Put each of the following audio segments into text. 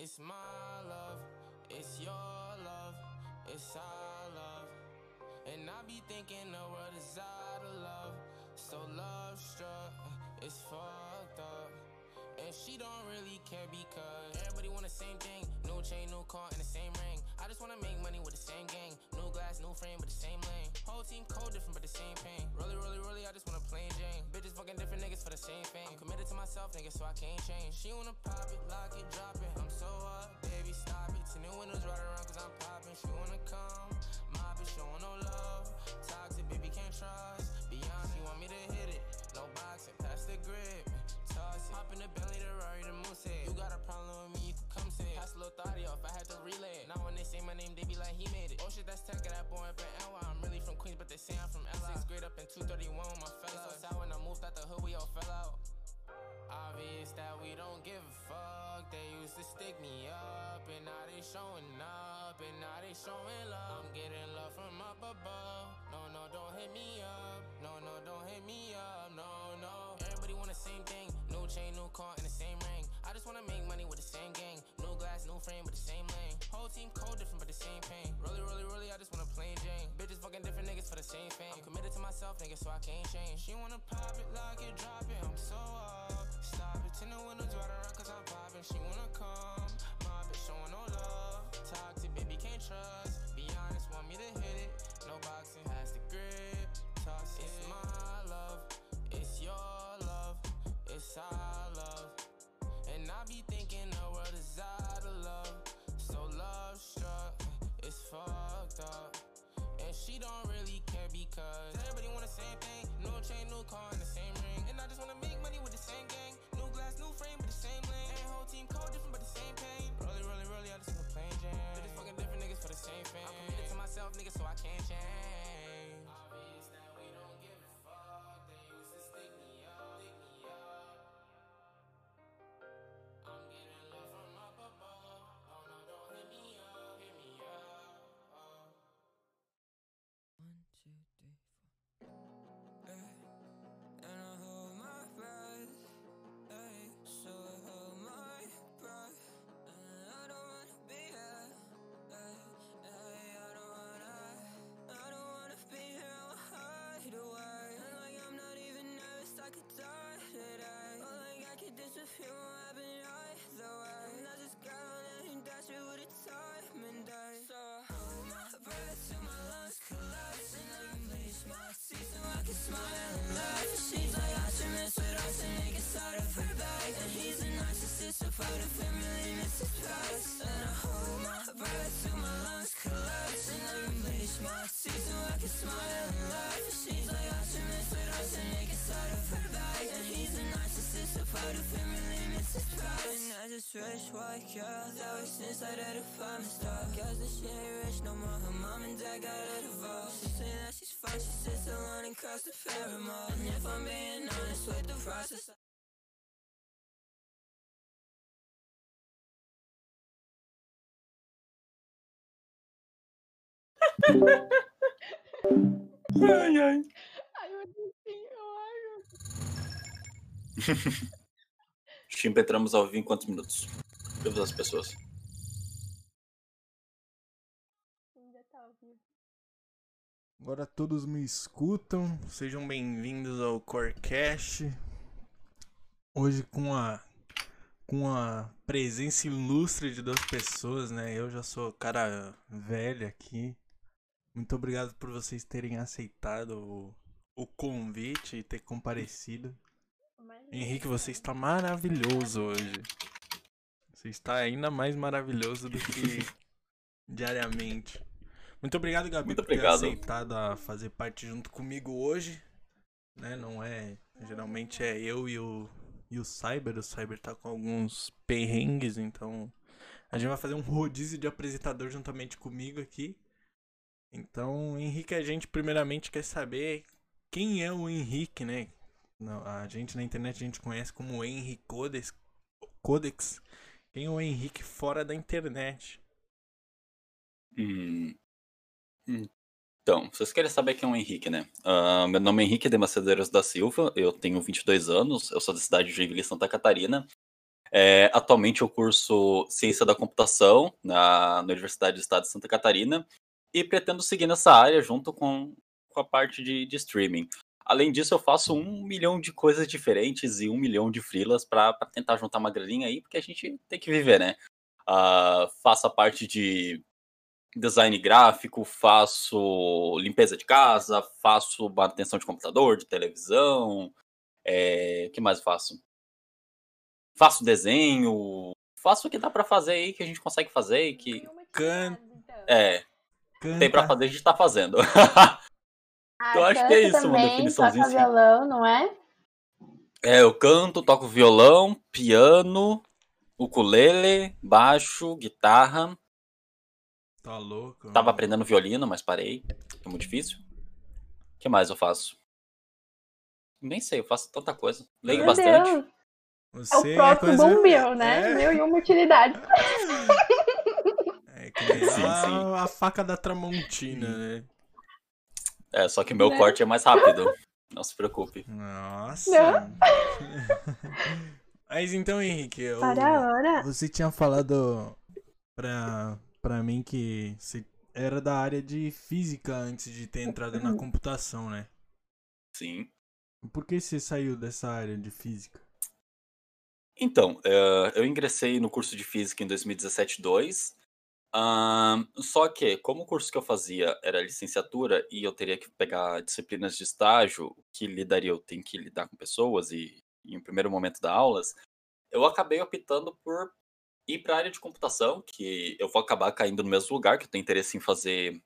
It's my love, it's your love, it's our love. And I be thinking the world is out of love. So love struck, it's fucked up. And she don't really care because everybody want the same thing. New chain, new car, and the same ring. I just wanna make money with the same gang. New glass, new frame, but the same lane. Whole team code different, but the same pain. Really, really, really, I just wanna plain Jane. Bitches fucking different niggas for the same thing. I'm committed to myself, nigga, so I can't change. She wanna pop it, lock it, drop it. I'm so up, baby, stop it. Ten new windows right around, cause I'm popping. She wanna come, like, he made it. Oh shit, that's tech, that boy up in NY. I'm really from Queens, but they say I'm from LA. Sixth grade up in 231 with my fella. So sad when I moved out the hood, we all fell out. Obvious that we don't give a fuck. They used to stick me up, and now they showing up, and now they showing love. I'm getting love from up above. No, no, don't hit me up. No, no, don't hit me up. No, no. Everybody want the same thing. New chain, new car, and the same ring. I just wanna make money with the same gang. Glass, new frame, but the same lane. Whole team code different, but the same pain. Really, really, really, I just wanna plain Jane. Bitches fucking different niggas for the same fame. I'm committed to myself, nigga, so I can't change. She wanna pop it, lock it, drop it. I'm so up. Stop it, ten the windows right around, cause I'm popping. She wanna come. My bitch showing no love. Toxic, baby, can't trust. Be honest, want me to hit because everybody want the same thing. New chain, new car, and the same ring. And I just wanna make money with the same gang. New glass, new frame, but the same lane. And whole team code different, but the same pain. Rolly, rolly, rolly, I just wanna plain Jane. Bitches fucking different niggas for the same fame. I'm committed to myself, nigga, so I can't I wish white girl that was inside of the apartment store. Cause the shit ain't rich no more. Her mom and dad got a divorce. She say that she's fine, she sits alone and cross the. And if I'm being honest with the process, Ai, ai. Ai, meu meu Chimpa, entramos ao vivo em quantos minutos? Todas as pessoas. ainda tá. Agora todos me escutam. Sejam bem-vindos ao Corecast. Hoje com a com a presença ilustre de duas pessoas, né? Eu já sou cara velho aqui. Muito obrigado por vocês terem aceitado o, o convite e ter comparecido. Mas Henrique, você está maravilhoso hoje. Você está ainda mais maravilhoso do que diariamente. Muito obrigado, Gabi, Muito por ter obrigado. aceitado a fazer parte junto comigo hoje. Né? Não é. Geralmente é eu e o, e o Cyber. O Cyber tá com alguns perrengues, então. A gente vai fazer um rodízio de apresentador juntamente comigo aqui. Então, Henrique, a gente primeiramente quer saber quem é o Henrique, né? Não, a gente na internet a gente conhece como Henrique Codex. Codex. Quem é o Henrique fora da internet? Hum. Então, vocês querem saber quem é o Henrique, né? Ah, meu nome é Henrique de Macedeiros da Silva, eu tenho 22 anos, eu sou da cidade de Joinville, Santa Catarina. É, atualmente eu curso Ciência da Computação na, na Universidade do Estado de Santa Catarina e pretendo seguir nessa área junto com, com a parte de, de streaming. Além disso, eu faço um milhão de coisas diferentes e um milhão de frilas para tentar juntar uma graninha aí, porque a gente tem que viver, né? Uh, faço a parte de design gráfico, faço limpeza de casa, faço manutenção de computador, de televisão. É... que mais eu faço? Faço desenho, faço o que dá para fazer aí, que a gente consegue fazer e que. Can... então. É, Canta. tem para fazer, a gente tá fazendo. Ah, eu acho que é isso, uma também, definiçãozinha toca assim. violão, não é? É, eu canto, toco violão, piano, ukulele, baixo, guitarra. Tá louco. Tava aprendendo violino, mas parei. É muito difícil. O que mais eu faço? Nem sei, eu faço tanta coisa. Leio Meu bastante. Deus, Você é o próprio coisa- Bumbel, né? É, Mil e uma utilidades. é que nem Sim, a, sim. a faca da Tramontina, né? É, só que meu Né? corte é mais rápido. Não se preocupe. Nossa. Mas então, Henrique, eu, Para a hora. você tinha falado pra, pra mim que você era da área de física antes de ter entrado na computação, né? Sim. Por que você saiu dessa área de física? Então, eh, eu ingressei no curso de física em 2017-2. Ahn, só que, como o curso que eu fazia era licenciatura e eu teria que pegar disciplinas de estágio, que lidaria, eu tenho que lidar com pessoas e, em primeiro momento dar aulas, eu acabei optando por ir para a área de computação, que eu vou acabar caindo no mesmo lugar, que eu tenho interesse em fazer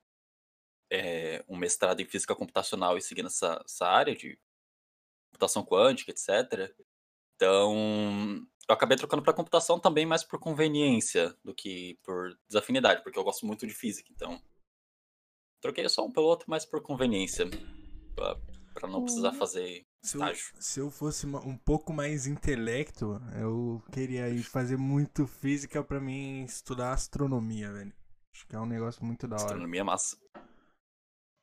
eh, um mestrado em física computacional e seguir nessa, essa área de computação quântica, etc. Então, eu acabei trocando para computação também mais por conveniência do que por desafinidade, porque eu gosto muito de física, então troquei só um pelo outro mais por conveniência, para não precisar Uhum. fazer Se eu, se eu fosse um pouco mais intelecto, eu queria ir fazer muito física pra mim estudar astronomia, velho. Acho que é um negócio muito da hora. Astronomia é massa.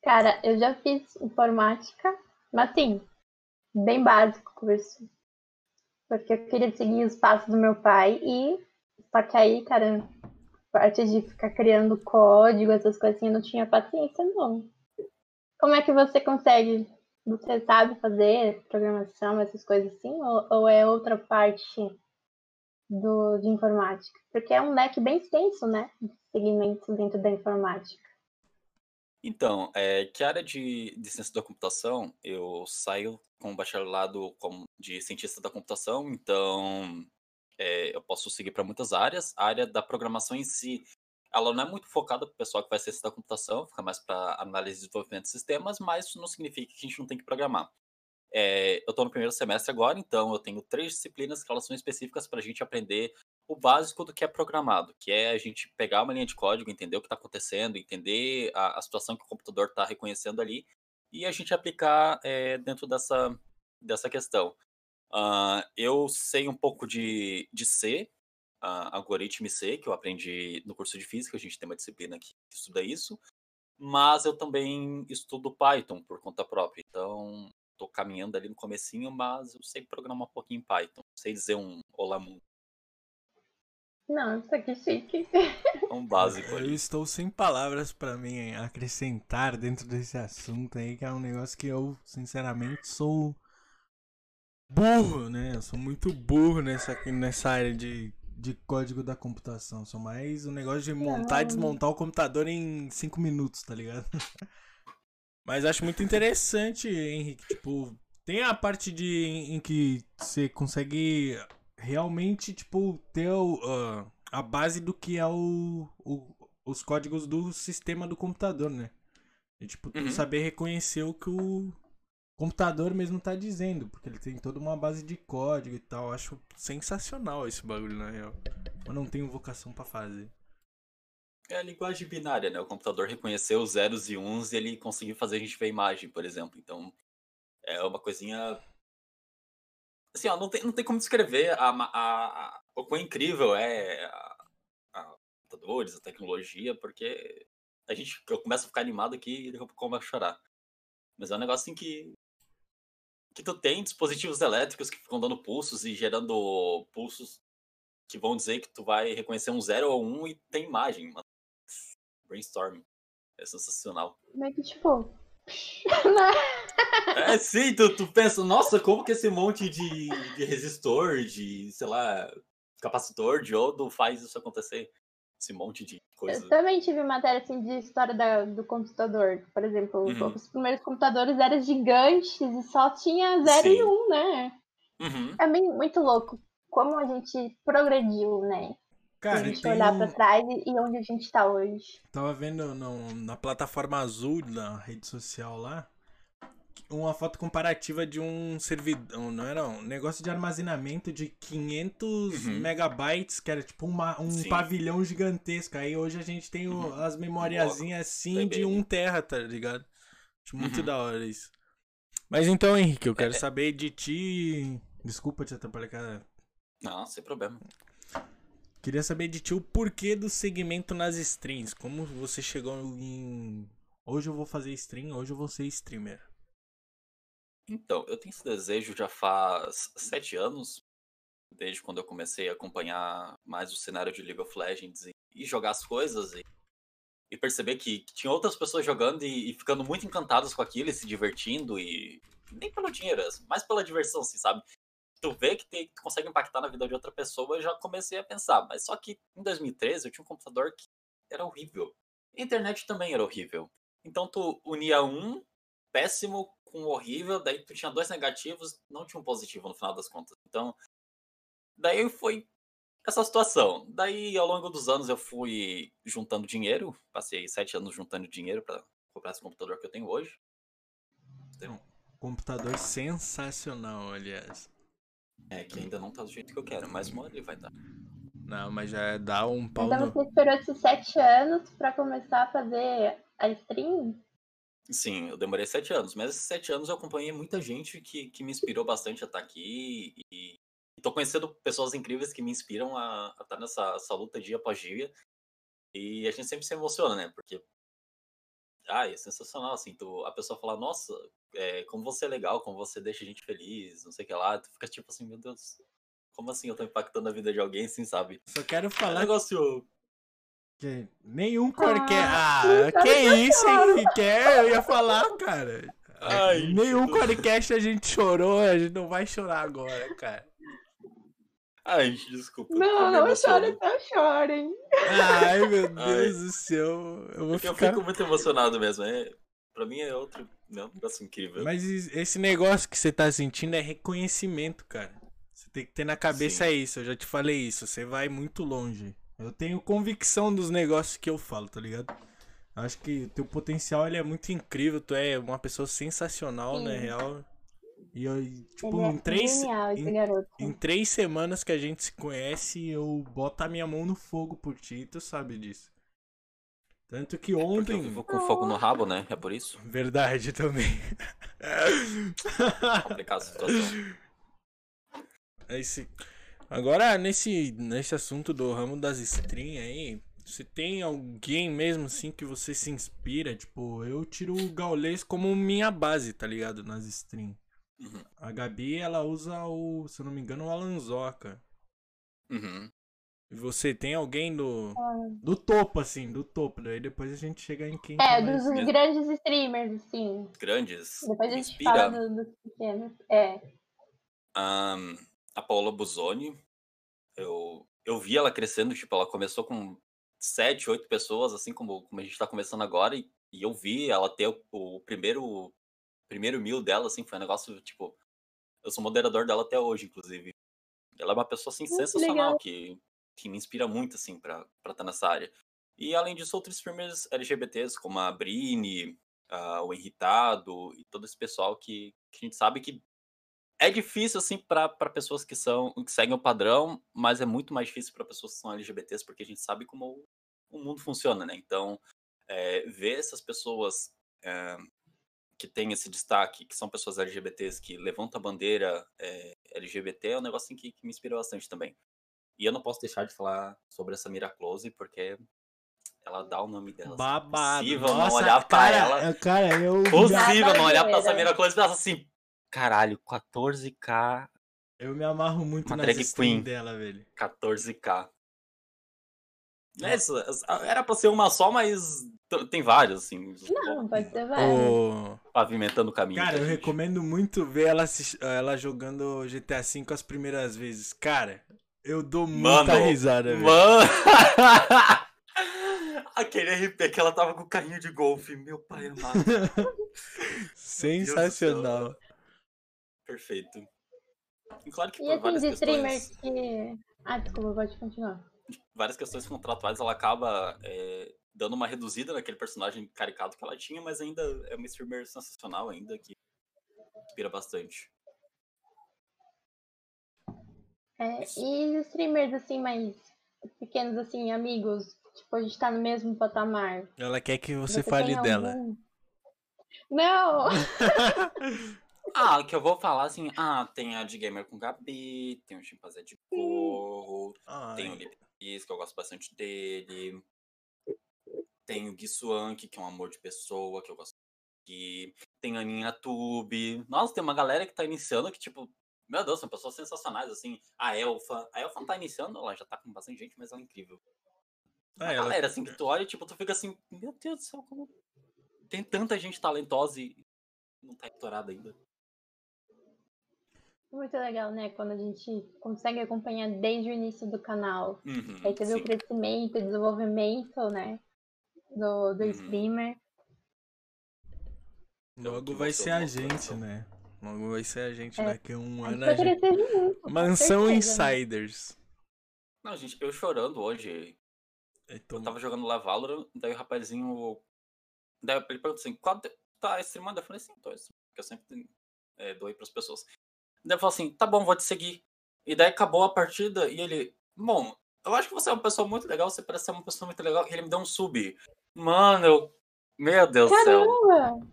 Cara, eu já fiz informática, mas assim, bem básico o curso. Porque eu queria seguir os passos do meu pai e. Só que aí, cara, parte de ficar criando código, essas coisinhas, eu não tinha paciência, não. Como é que você consegue? Você sabe fazer programação, essas coisas assim? Ou, ou é outra parte do, de informática? Porque é um leque bem extenso, né? Segmentos dentro da informática. Então, é, que área de, de ciência da computação, eu saio com bacharelado como de cientista da computação, então é, eu posso seguir para muitas áreas. A área da programação em si, ela não é muito focada para o pessoal que vai ciência da computação, fica mais para análise e desenvolvimento de sistemas, mas isso não significa que a gente não tem que programar. É, eu estou no primeiro semestre agora, então eu tenho três disciplinas que elas são específicas para a gente aprender o básico do que é programado, que é a gente pegar uma linha de código, entender o que está acontecendo, entender a, a situação que o computador está reconhecendo ali, e a gente aplicar é, dentro dessa, dessa questão. Ah, eu sei um pouco de, de C, ah, algoritmo C, que eu aprendi no curso de física, a gente tem uma disciplina que estuda isso, mas eu também estudo Python por conta própria, então estou caminhando ali no comecinho, mas eu sei programar um pouquinho em Python, sei dizer um olá mundo, Nossa, que chique. um básico Eu estou sem palavras pra mim acrescentar dentro desse assunto aí, que é um negócio que eu, sinceramente, sou burro, né? Eu sou muito burro nessa, nessa área de, de código da computação. Sou mais um negócio de montar e desmontar o computador em 5 minutos, tá ligado? Mas acho muito interessante, Henrique. Tipo, tem a parte de em que você consegue realmente, tipo, ter ah, a base do que é o, o- os códigos do sistema do computador, né? E, tipo, Uhum. saber reconhecer o que o computador mesmo tá dizendo, porque ele tem toda uma base de código e tal. Acho sensacional esse bagulho, na real. Eu não tenho vocação pra fazer. É a linguagem binária, né? O computador reconheceu os zeros e uns e ele conseguiu fazer a gente ver a imagem, por exemplo. Então, é uma coisinha. Assim, ó, não tem, não tem como descrever a, a, a- o quão incrível é a, a computadores, a tecnologia, porque a gente, eu começo a ficar animado aqui e eu começo a chorar. Mas é um negócio assim que. que tu tem dispositivos elétricos que ficam dando pulsos e gerando pulsos que vão dizer que tu vai reconhecer um zero ou um e tem imagem, mano. Brainstorm. É sensacional. Meio que tipo. É, sim, tu, tu pensa, nossa, como que esse monte de, de resistor, de, sei lá, capacitor, diodo faz isso acontecer? Esse monte de coisa. Eu também tive matéria assim de história da- do computador. Por exemplo, Uhum. os primeiros computadores eram gigantes e só tinha 0 e Sim. 1, um, né? Uhum. É bem, muito louco como a gente progrediu, né? Se Cara, a gente tem olhar um- pra trás e onde a gente tá hoje. Tava vendo no- na plataforma azul da rede social lá uma foto comparativa de um servidor, não era um negócio de armazenamento de 500 Uhum. megabytes, que era tipo uma- um Sim. pavilhão gigantesco. Aí hoje a gente tem o- Uhum. as memoriazinhas assim de bem. 1 terra, tá ligado? Acho muito Uhum. da hora isso. Mas então, Henrique, eu quero É. saber de ti. Desculpa te atrapalhar, cara. Não, sem problema. Queria saber de ti o porquê do segmento nas streams. Como você chegou em. Hoje eu vou fazer stream, hoje eu vou ser streamer. Então, eu tenho esse desejo já faz sete anos, desde quando eu comecei a acompanhar mais o cenário de League of Legends e, e jogar as coisas e, e perceber que, que tinha outras pessoas jogando e, e ficando muito encantadas com aquilo e se divertindo e nem pelo dinheiro, mais pela diversão, assim, sabe? Tu vê que tem, tu consegue impactar na vida de outra pessoa, eu já comecei a pensar. Mas só que em 2013 eu tinha um computador que era horrível. A internet também era horrível. Então tu unia um péssimo com horrível, daí tu tinha dois negativos, não tinha um positivo no final das contas. Então, daí foi essa situação. Daí, ao longo dos anos, eu fui juntando dinheiro, passei sete anos juntando dinheiro para comprar esse computador que eu tenho hoje. Computador sensacional, aliás. É, que ainda não tá do jeito que eu quero, mas uma hora ele vai dar. Não, mas já dá um pau Então no. você esperou esses sete anos pra começar a fazer a stream? Sim, eu demorei sete anos, mas esses sete anos eu acompanhei muita gente que, que me inspirou bastante a estar aqui e, e tô conhecendo pessoas incríveis que me inspiram a, a estar nessa essa luta dia após dia. E a gente sempre se emociona, né? Porque ah, é sensacional, assim, tu, a pessoa fala, nossa, é, como você é legal, como você deixa a gente feliz, não sei o que lá, tu fica tipo assim, meu Deus, como assim eu tô impactando a vida de alguém, assim, sabe? Só quero É um falar negócio. que nenhum qualquer. Ah, Ah, cara, que eu isso, choro. Henrique? quer? Eu ia falar, cara. Ai, nenhum podcast a gente chorou, a gente não vai chorar agora, cara. Ai, desculpa. eu Não, não chorem, não chorem. Ai, meu Ai. Deus do céu. Eu vou Porque eu ficar. fico muito emocionado mesmo. É, pra mim é outro é um negócio incrível. Mas es- esse negócio que você tá sentindo é reconhecimento, cara. Você tem que ter na cabeça Sim. isso, eu já te falei isso. Você vai muito longe. Eu tenho convicção dos negócios que eu falo, tá ligado? Acho que teu potencial ele é muito incrível. Tu é uma pessoa sensacional, na Sim. real. E eu, tipo, é em três, em- em três semanas que a gente se conhece, eu boto a minha mão no fogo por ti, tu sabe disso. Tanto que eu ontem. vivo com fogo no rabo, né? É por isso. Verdade também. Complicada a situação. Esse... Agora, nesse, nesse assunto do ramo das stream aí, você tem alguém mesmo assim que você se inspira? Tipo, eu tiro o Gaules como minha base, tá ligado? Nas stream. Uhum. A Gabi, ela usa o, se eu não me engano, o Alanzoca. Uhum. E você tem alguém do, Ah. do topo, assim, do topo. Daí depois a gente chega em quem É, mais- dos grandes streamers, assim. Grandes. Depois a gente inspira. fala do- dos pequenos. É. Ahn, a Paola Buzoni. Eu, eu vi ela crescendo, tipo, ela começou com sete, oito pessoas, assim como, como a gente tá começando agora, e, e eu vi ela ter o, o primeiro primeiro mil dela, assim, foi um negócio, tipo, eu sou moderador dela até hoje, inclusive. Ela é uma pessoa, assim, Muito sensacional, legal. que, que me inspira muito, assim, pra estar tá nessa área. E, além disso, outros streamers LGBTs, como a Brini, ah, o Henritado, e todo esse pessoal que, que a gente sabe que é difícil, assim, para pessoas que são que seguem o padrão, mas é muito mais difícil para pessoas que são LGBTs, porque a gente sabe como o mundo funciona, né? Então, é, ver essas pessoas é, que têm esse destaque, que são pessoas LGBTs, que levantam a bandeira é, LGBT, é um negócio assim, que, que me inspira bastante também. E eu não posso deixar de falar sobre essa Mira Close, porque ela dá o nome dela. assim, Babado. Possível não Nossa, olhar pra cara, ela. Cara, eu. Possível não olhar pra Babadeira. Samira Close e pensar assim, caralho, 14k Eu me amarro muito nas drag queen. dela, velho. 14k. É isso, era pra ser uma só, mas tem várias, assim. Não, pode ser vários. Ô, Pavimentando o caminho. Cara, eu gente. recomendo muito ver ela, ela jogando GTA V as primeiras vezes. Cara, eu dou muita Mano, risada, velho. Mano! Aquele RP que ela tava com o carrinho de golfe. Meu pai amado. Sensacional. Perfeito. E claro que E por assim, várias de streamer questões, que. Ah, desculpa, pode continuar. Várias questões contratuais, ela acaba é, dando uma reduzida naquele personagem caricato que ela tinha, mas ainda é uma streamer sensacional ainda, que inspira bastante. É, e os streamers assim, mais pequenos, assim, amigos, tipo, a gente tá no mesmo patamar. Ela quer que você, Você fale dela. algum? Não! Ah, que eu vou falar assim, ah, tem a de Gamer com Gabi, tem o Chimpanzé de Corro, tem o Lipiz, que eu gosto bastante dele. Tem o Gui Swank, que é um amor de pessoa, que eu gosto aqui. Tem a Aninha Tube. Nossa, tem uma galera que tá iniciando que, tipo, meu Deus, são pessoas sensacionais, assim. A Elfa. A Elfa não tá iniciando, ela já tá com bastante gente, mas ela é incrível. Ah, a ela- galera, assim, que tu olha, tipo, tu fica assim, meu Deus do céu, como. Tem tanta gente talentosa e não tá estourada ainda. Muito legal, né? Quando a gente consegue acompanhar desde o início do canal. Uhum, Aí você vê sim. o crescimento, o desenvolvimento, né? Do, do Uhum. streamer. Logo vai ser a gente, né? Logo vai ser a gente É. daqui a um A gente ano. A gente... junto. com Mansão certeza, né? Insiders. Não, gente, eu chorando hoje, Eu Então, tava jogando lá Valorant, daí o rapazinho. Daí ele perguntou assim: qual te- tá streamando? Eu falei assim: tô streamando, porque eu sempre é, doei pras pessoas. Daí ele falou assim: tá bom, vou te seguir. E daí acabou a partida e ele: bom, eu acho que você é uma pessoa muito legal, você parece ser uma pessoa muito legal. E ele me deu um sub. Mano, eu. Meu Deus do céu. Caramba!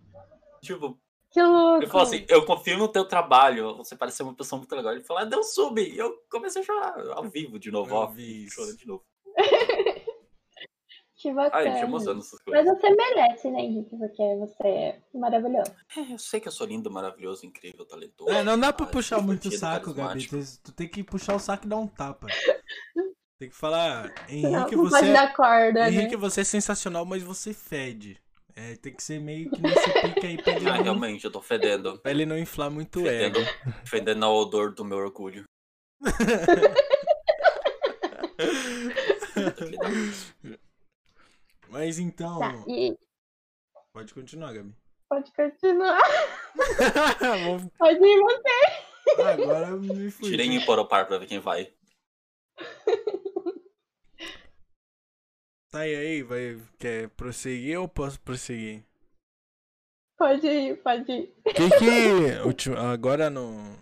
Tipo, Que louco! ele falou assim: eu confio no teu trabalho, você parece ser uma pessoa muito legal. Ele falou: ah, deu um sub. E eu comecei a chorar ao vivo de novo, Eu ó. vi isso. Chorando de novo. Que Ai, bacana. gente, emocionando essas Mas coisas. você merece, né, Henrique? Porque você é maravilhoso. É, eu sei que eu sou lindo, maravilhoso, incrível, talentoso. É, não dá pra ah, puxar muito o saco, Gabi. Tu, tu tem que puxar o saco e dar um tapa. Tem que falar, Não, Henrique, não você, pode dar corda, Henrique, né? você é sensacional, mas você fede. É, tem que ser meio que nesse pique aí pra ele, Ah, não, realmente, eu tô fedendo. pra ele não inflar muito o ego. Fedendo, fedendo ao odor do meu orgulho. Mas então. Tá, e Pode continuar, Gabi. pode continuar. Pode ir você. Agora me fui. Tirei em par pra ver quem vai. Tá, e aí, vai, quer prosseguir ou posso prosseguir? Pode ir, pode ir. Que que agora no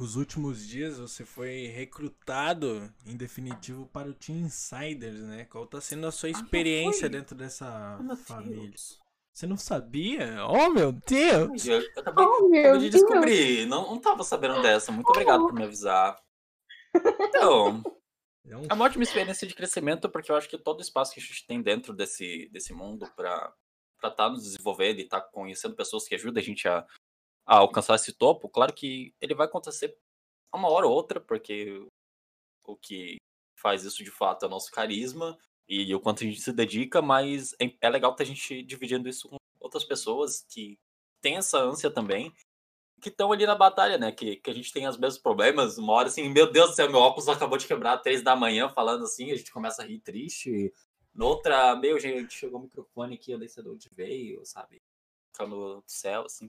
os últimos dias você foi recrutado em definitivo para o Team Insiders, né? Qual tá sendo a sua já experiência fui? dentro dessa Oh, família? Deus. Você não sabia? Oh meu Deus! Eu, eu acabei, Oh, meu acabei de Deus. descobrir. Não, não tava sabendo dessa. Muito obrigado por me avisar. Então, É um é uma ótima experiência de crescimento, porque eu acho que todo espaço que a gente tem dentro desse, desse mundo pra estar nos desenvolvendo e estar conhecendo pessoas que ajudam a gente a, a alcançar esse topo, claro que ele vai acontecer uma hora ou outra, porque o que faz isso de fato é o nosso carisma e o quanto a gente se dedica, mas é, é legal ter a gente dividindo isso com outras pessoas que têm essa ânsia também, que estão ali na batalha, né? Que, que a gente tem os mesmos problemas. Uma hora assim, meu Deus do céu, meu óculos acabou de quebrar às três da manhã, falando assim, a gente começa a rir triste. Noutra, meu, gente, chegou o microfone aqui, eu nem sei de onde veio, sabe? Ficando do céu, assim.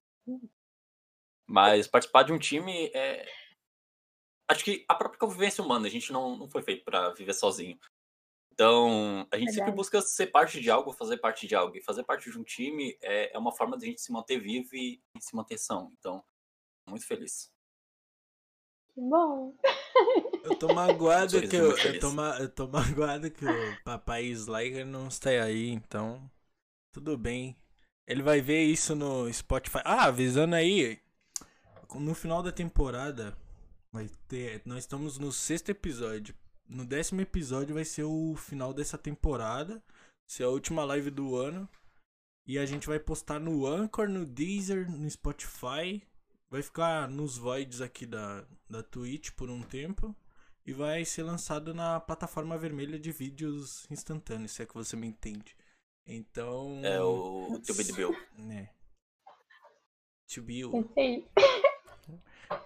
Mas participar de um time é. Acho que a própria convivência humana, a gente não, não foi feito para viver sozinho. Então, a gente sempre busca ser parte de algo, fazer parte de algo. E fazer parte de um time é, é uma forma de a gente se manter vivo e, se manter são. Então, muito feliz. Que bom. Eu tô magoado que eu, eu, tô, ma- eu tô magoado que o papai Slayer não está aí, então tudo bem. Ele vai ver isso no Spotify. Ah, avisando aí, no final da temporada vai ter, nós estamos no sexto episódio. No décimo episódio vai ser o final dessa temporada, ser a última live do ano. E a gente vai postar no Anchor, no Deezer, no Spotify vai ficar nos voids aqui da, da Twitch por um tempo e vai ser lançado na plataforma vermelha de vídeos instantâneos, se é que você me entende. Então. É o. Né. To be you. Esse aí.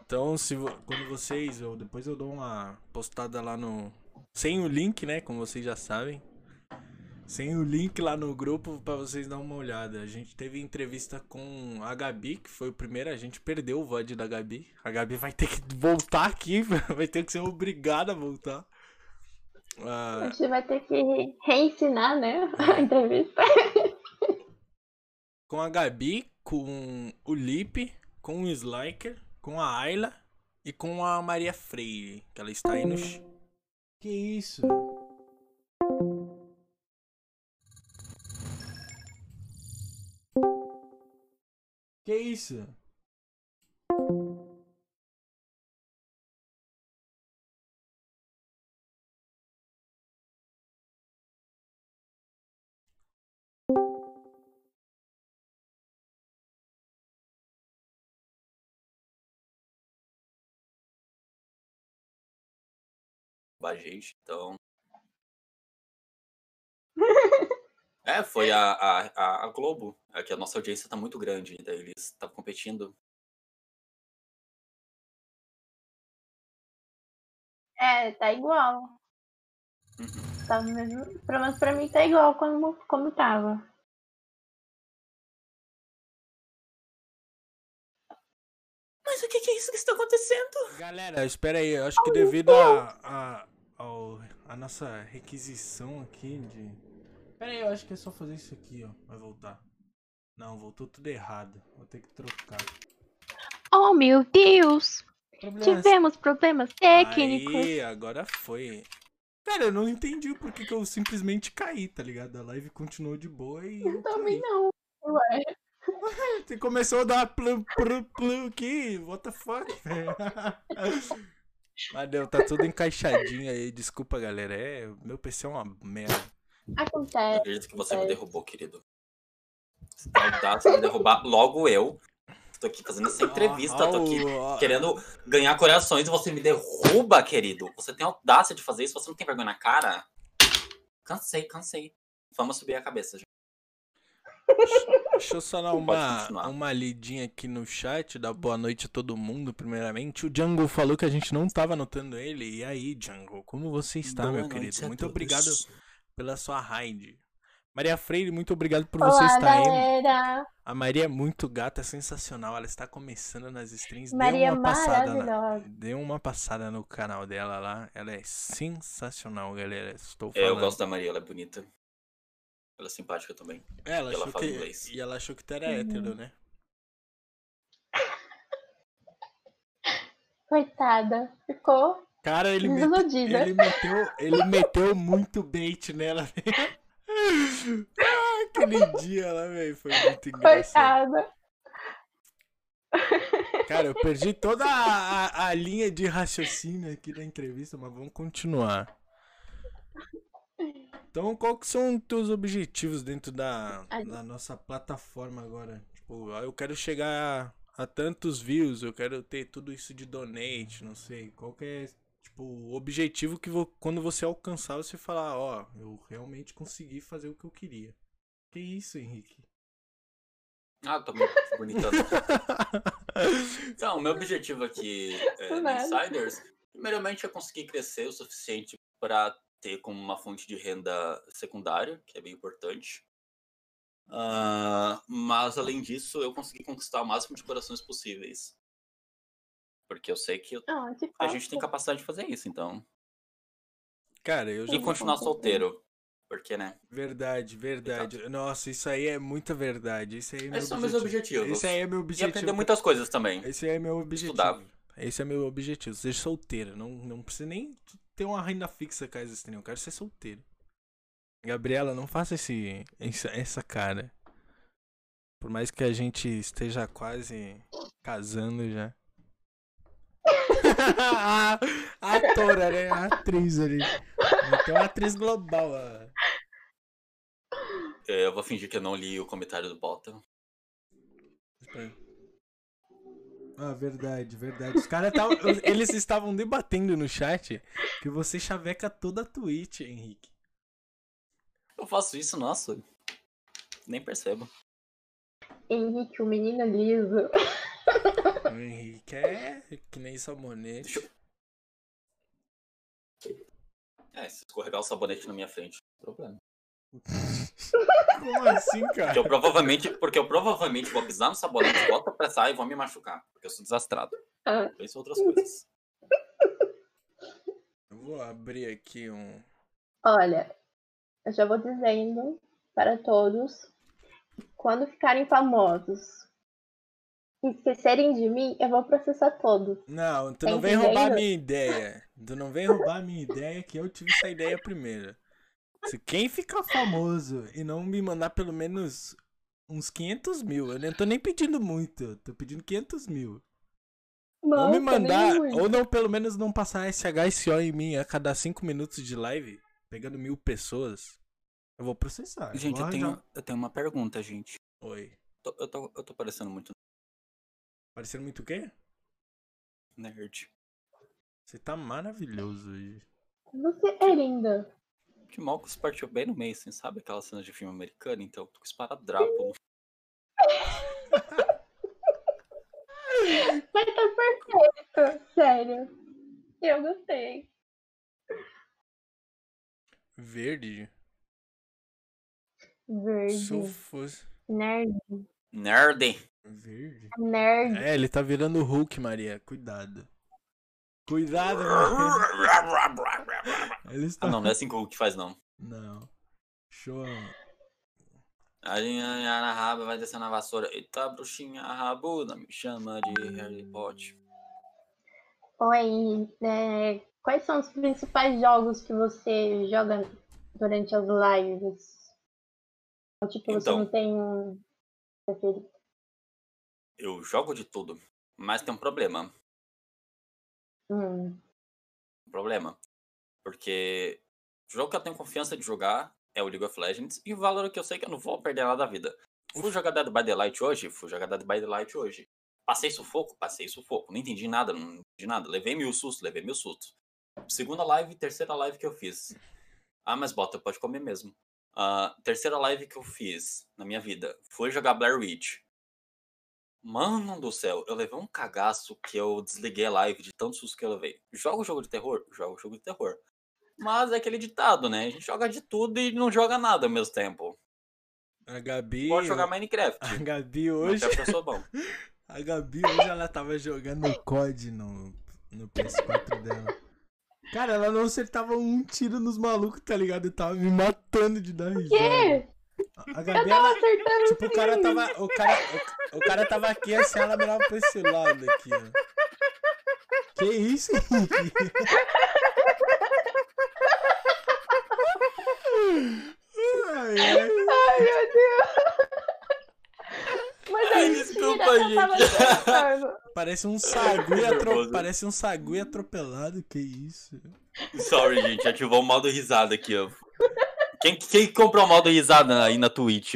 Então, se quando vocês, eu, depois eu dou uma postada lá no sem o link, né, como vocês já sabem. Sem o link lá no grupo pra vocês dar uma olhada. A gente teve entrevista com a Gabi, que foi o primeiro, a gente perdeu o VOD da Gabi. A Gabi vai ter que voltar aqui, vai ter que ser obrigada a voltar. A Ah, gente vai ter que reensinar, né? A entrevista. com a Gabi, com o Lipe, com o Sliker, com a Ayla e com a Maria Freire, que ela está aí no. ch- Que isso? Que isso? A gente, então. É, foi a, a, a Globo. É que a nossa audiência tá muito grande, daí eles estavam competindo. É, tá igual. Uhum. Tá mesmo. Pelo menos pra mim tá igual como, como tava. Mas o que, que é isso que está acontecendo? Galera, espera aí, eu acho que devido a, a, ao- a nossa requisição aqui de. Pera aí, eu acho que é só fazer isso aqui, ó. Vai voltar. Não, voltou tudo errado. Vou ter que trocar. Oh meu Deus! Problemas Tivemos problemas técnicos. Aí, agora foi. Cara, eu não entendi por que, que eu simplesmente caí, tá ligado? A live continuou de boa e. Eu Também caí. não. Ué. Você começou a dar plum, plum, plum aqui. What the fuck, velho? Mas deu, tá tudo encaixadinho aí. Desculpa, galera. É, meu PC é uma merda. Eu Acontece. acredito que você me derrubou, querido. Você tá audácia de derrubar logo eu. Tô aqui fazendo essa entrevista, tô aqui ó, querendo ganhar corações e você me derruba, querido. Você tem audácia de fazer isso? Você não tem vergonha na cara? Cansei, cansei. Vamos subir a cabeça, gente. Deixa eu só dar uma, uma lidinha aqui no chat, dar boa noite a todo mundo, primeiramente. O Django falou que a gente não tava anotando ele. E aí, Django, como você está, Boa meu querido? Muito todos. obrigado pela sua raid. Maria Freire, muito obrigado por Olá, você estar aí. galera! A Maria é muito gata, sensacional. Ela está começando nas streams. Maria dê uma passada na, maravilhosa. Dê uma passada no canal dela lá. Ela é sensacional, galera. Estou É, eu falando. gosto da Maria, ela é bonita. Ela é simpática também. Ela e ela achou fala que... inglês. E ela achou que tu era hétero, né? Coitada. Ficou Cara, ele, mete- desiludida. ele meteu, ele meteu muito bait nela. ah, aquele dia lá, velho, foi muito engraçado. Coitada. Cara, eu perdi toda a, a- a linha de raciocínio aqui da entrevista, mas vamos continuar. Então, qual que são os teus objetivos dentro da, da nossa plataforma agora? Tipo, ah, eu quero chegar a, a tantos views, eu quero ter tudo isso de donate, não sei. Qual que é, tipo, o objetivo que vo- quando você alcançar, você falar, ó, eu realmente consegui fazer o que eu queria. Que isso, Henrique? Ah, tô muito bonitando. Então, o meu objetivo aqui é, no. Insiders, primeiramente é conseguir crescer o suficiente para ter como uma fonte de renda secundária, que é bem importante. Ah, mas, além disso, eu consegui conquistar o máximo de corações possíveis. Porque eu sei que eu- Ah, que a gente tem capacidade de fazer isso, então. Cara, eu já E continuar solteiro. Porque, né? Verdade, verdade. Nossa, isso aí é muita verdade. Isso aí é meu Esses são meus objetivo. objetivos. Esse aí é meu E objetivo. aprender muitas coisas também. Esse aí é meu objetivo. Estudar. Esse é meu objetivo. Ser solteiro. Não, não precisa nem ter uma renda fixa caso isso tenha. Eu quero ser solteiro. Gabriela, não faça esse, essa, essa cara. Por mais que a gente esteja quase casando já. a, atora, né? A atriz ali. Tem uma atriz global. ó. É, Eu vou fingir que eu não li o comentário do Bota. Ah, verdade, verdade. Os caras tavam- eles estavam debatendo no chat que você chaveca toda a Twitch, Henrique. Eu faço isso, nossa. Nem percebo. Henrique, o menino liso. O Henrique é que nem sabonete. Deixa É, se escorregar o sabonete na minha frente, problema. Como assim, Porque cara? eu provavelmente, porque eu provavelmente vou pisar no sabonete, volto a pressar e vou me machucar. Porque eu sou desastrado. Ah. Penso em outras coisas. Eu vou abrir aqui um. Olha, eu já vou dizendo para todos, quando ficarem famosos e esquecerem de mim, eu vou processar todos. Não, tu Tá não vem roubar a minha ideia. Tu não vem roubar a minha ideia que eu tive essa ideia primeiro. Se quem ficar famoso e não me mandar pelo menos uns 500 mil, eu não tô nem pedindo muito, eu tô pedindo 500 mil. Não me Nossa, nem mandar, ou não pelo menos não passar SHSO em mim a cada 5 minutos de live, pegando mil pessoas, eu vou processar. Gente, vou eu tenho, eu tenho uma pergunta, gente. Oi. Tô- Eu tô, eu tô parecendo muito Parecendo muito o quê? nerd. Você tá maravilhoso hoje. Você é linda. Que mal que você partiu bem no meio, assim, sabe? Aquela cena de filme americano, então com esparadrapo. no- Mas tá perfeito, sério. Eu gostei. Verde? Verde. Se eu fosse. Nerd. Nerd! Verde? Nerd. É, ele tá virando Hulk, Maria. Cuidado. Cuidado, Maria. Ele está... Ah, não, não é assim que o Hulk faz, não. Não. Show. A linha na raba vai descer na vassoura. Eita, bruxinha rabuda, me chama de Harry Potter. Oi, é, quais são os principais jogos que você joga durante as lives? Ou, tipo, você Então. não tem um preferido? Eu jogo de tudo, mas tem um problema. Hum, Um problema. Porque o jogo que eu tenho confiança de jogar é o League of Legends e o valor que eu sei que eu não vou perder nada da vida. Fui jogar Dead by Daylight hoje? Fui jogar Dead by Daylight hoje. Passei sufoco? Passei sufoco. Não entendi nada, não entendi nada. Levei mil sustos, levei mil sustos. Segunda live, terceira live que eu fiz. Ah, mas bota, pode comer mesmo. Ah, terceira live que eu fiz na minha vida. Fui jogar Blair Witch. Mano do céu, eu levei um cagaço que eu desliguei a live de tanto susto que eu levei. Joga o jogo de terror? Joga o jogo de terror. Mas é aquele ditado, né? A gente joga de tudo e não joga nada ao mesmo tempo. A Gabi. Pode jogar Minecraft. A Gabi hoje. Minecraft eu sou bom. A Gabi hoje ela tava jogando COD no, no PS4 dela. Cara, ela não acertava um tiro nos malucos, tá ligado? Eu tava me matando de dar risada. Que? A Gabi, ela, Acertando tipo, o cara tava. O cara, o, o cara tava aqui assim, ela mirava pra esse lado aqui, ó. Que isso, Henrique? Ai, ai. Ai, meu Deus! Mas é Desculpa, gente. Parece um sagui atro... Nervoso. Parece um sagui atropelado, que isso? Sorry, gente. Ativou o modo risada aqui, ó. Quem, quem comprou o modo risada aí na Twitch?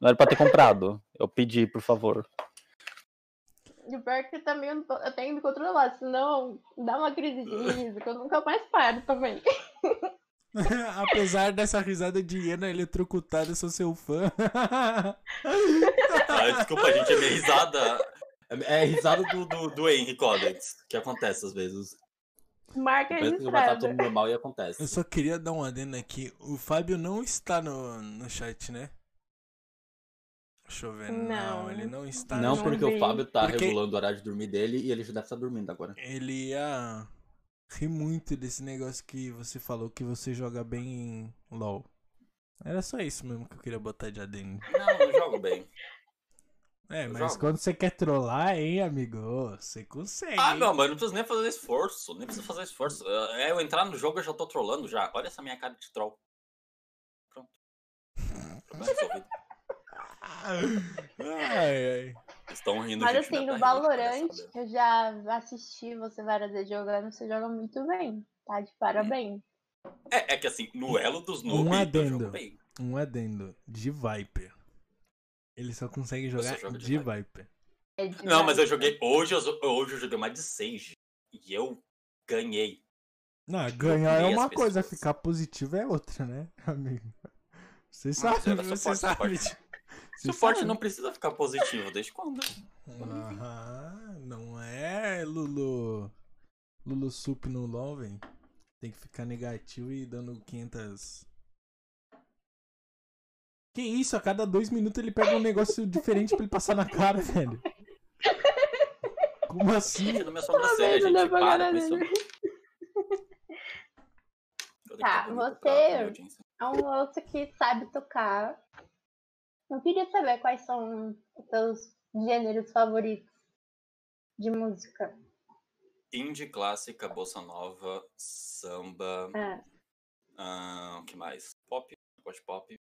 Não era pra ter comprado. Eu pedi, por favor. E o pior é que também eu, tô- eu tenho que me controlar, senão dá uma crise de riso, que eu nunca mais paro também. Apesar dessa risada de hiena eletrocutada, eu sou seu fã. Ah, desculpa, gente. É minha risada. É é risada do, do, do Henry Collins, que acontece às vezes. Marca registrada. normal e acontece. Eu só queria dar um adendo aqui. O Fábio não está no, no chat, né? Deixa eu ver. Não, Não. ele não está Não, no porque vi. o Fábio tá Porque- regulando o horário de dormir dele e ele já deve estar dormindo agora. Ele ia rir muito desse negócio que você falou que você joga bem em LOL. Era só isso mesmo que eu queria botar de adendo. Não, eu jogo bem. É, Eu mas jogo. quando você quer trollar, hein, amigo? Você consegue. Ah, hein? não, mas não preciso nem fazer esforço. Nem preciso fazer esforço. É eu entrar no jogo eu já tô trollando já. Olha essa minha cara de troll. Pronto. Problema resolvido. Ai, ai. Vocês estão rindo, Mas assim, no Tá Valorant, eu já assisti você várias vezes jogando, você joga muito bem. Tá de parabéns. É, é que assim, no elo dos Um noobs, eu adendo. jogo bem. Um adendo. De Viper. Ele só consegue jogar joga de de Viper. É de Não, mas eu joguei. Hoje eu, hoje eu joguei mais de Sage. E eu ganhei. Não, ganhar é uma coisa, pessoas. ficar positivo é outra, né, amigo? Você sabe, você sabe. Suporte. Você Suporte sabe. não precisa ficar positivo, desde quando? Aham, não é, Lulu. Lulu Sup no LoL, velho. Tem que ficar negativo e dando 500. Que isso? A cada dois minutos ele pega um negócio diferente pra ele passar na cara, velho. Como assim? Gente, não sobrancelha, vendo, gente. Para com isso. Tá, você-. É um moço que sabe tocar. Eu queria saber quais são os seus gêneros favoritos de música. Indie, clássica, bossa nova, samba. É. ah, o que mais? Pop, eu gosto de pop.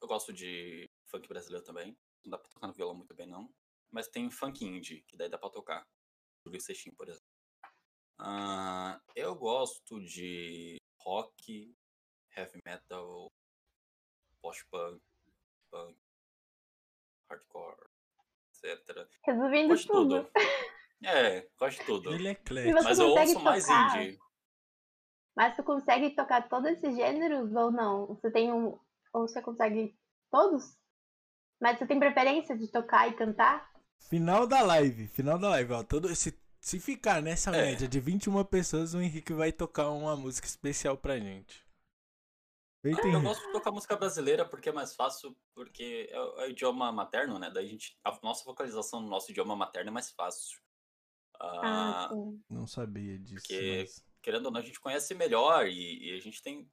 Eu gosto de funk brasileiro também. Não dá pra tocar no violão muito bem, não. Mas tem funk indie, que daí dá pra tocar. Júlio Seixinho, por exemplo. Ah, eu gosto de rock, heavy metal, post-punk, punk, hardcore, etc. Resumindo Gosto de tudo. tudo. É, gosto de tudo. Ele é eclético. Mas eu ouço mais tocar? indie. Mas tu consegue tocar todos esses gêneros ou não? Você tem um. Ou você consegue todos? Mas você tem preferência de tocar e cantar? Final da live, final da live, ó. Todo, se, se ficar nessa É. média de 21 pessoas, o Henrique vai tocar uma música especial pra gente. Eu gosto de tocar música brasileira porque é mais fácil, porque é o, é o idioma materno, né? Daí a gente. A nossa vocalização no nosso idioma materno é mais fácil. Ah, Ah, sim. Não sabia disso. Porque- mas- querendo ou não, a gente conhece melhor e, e a gente tem.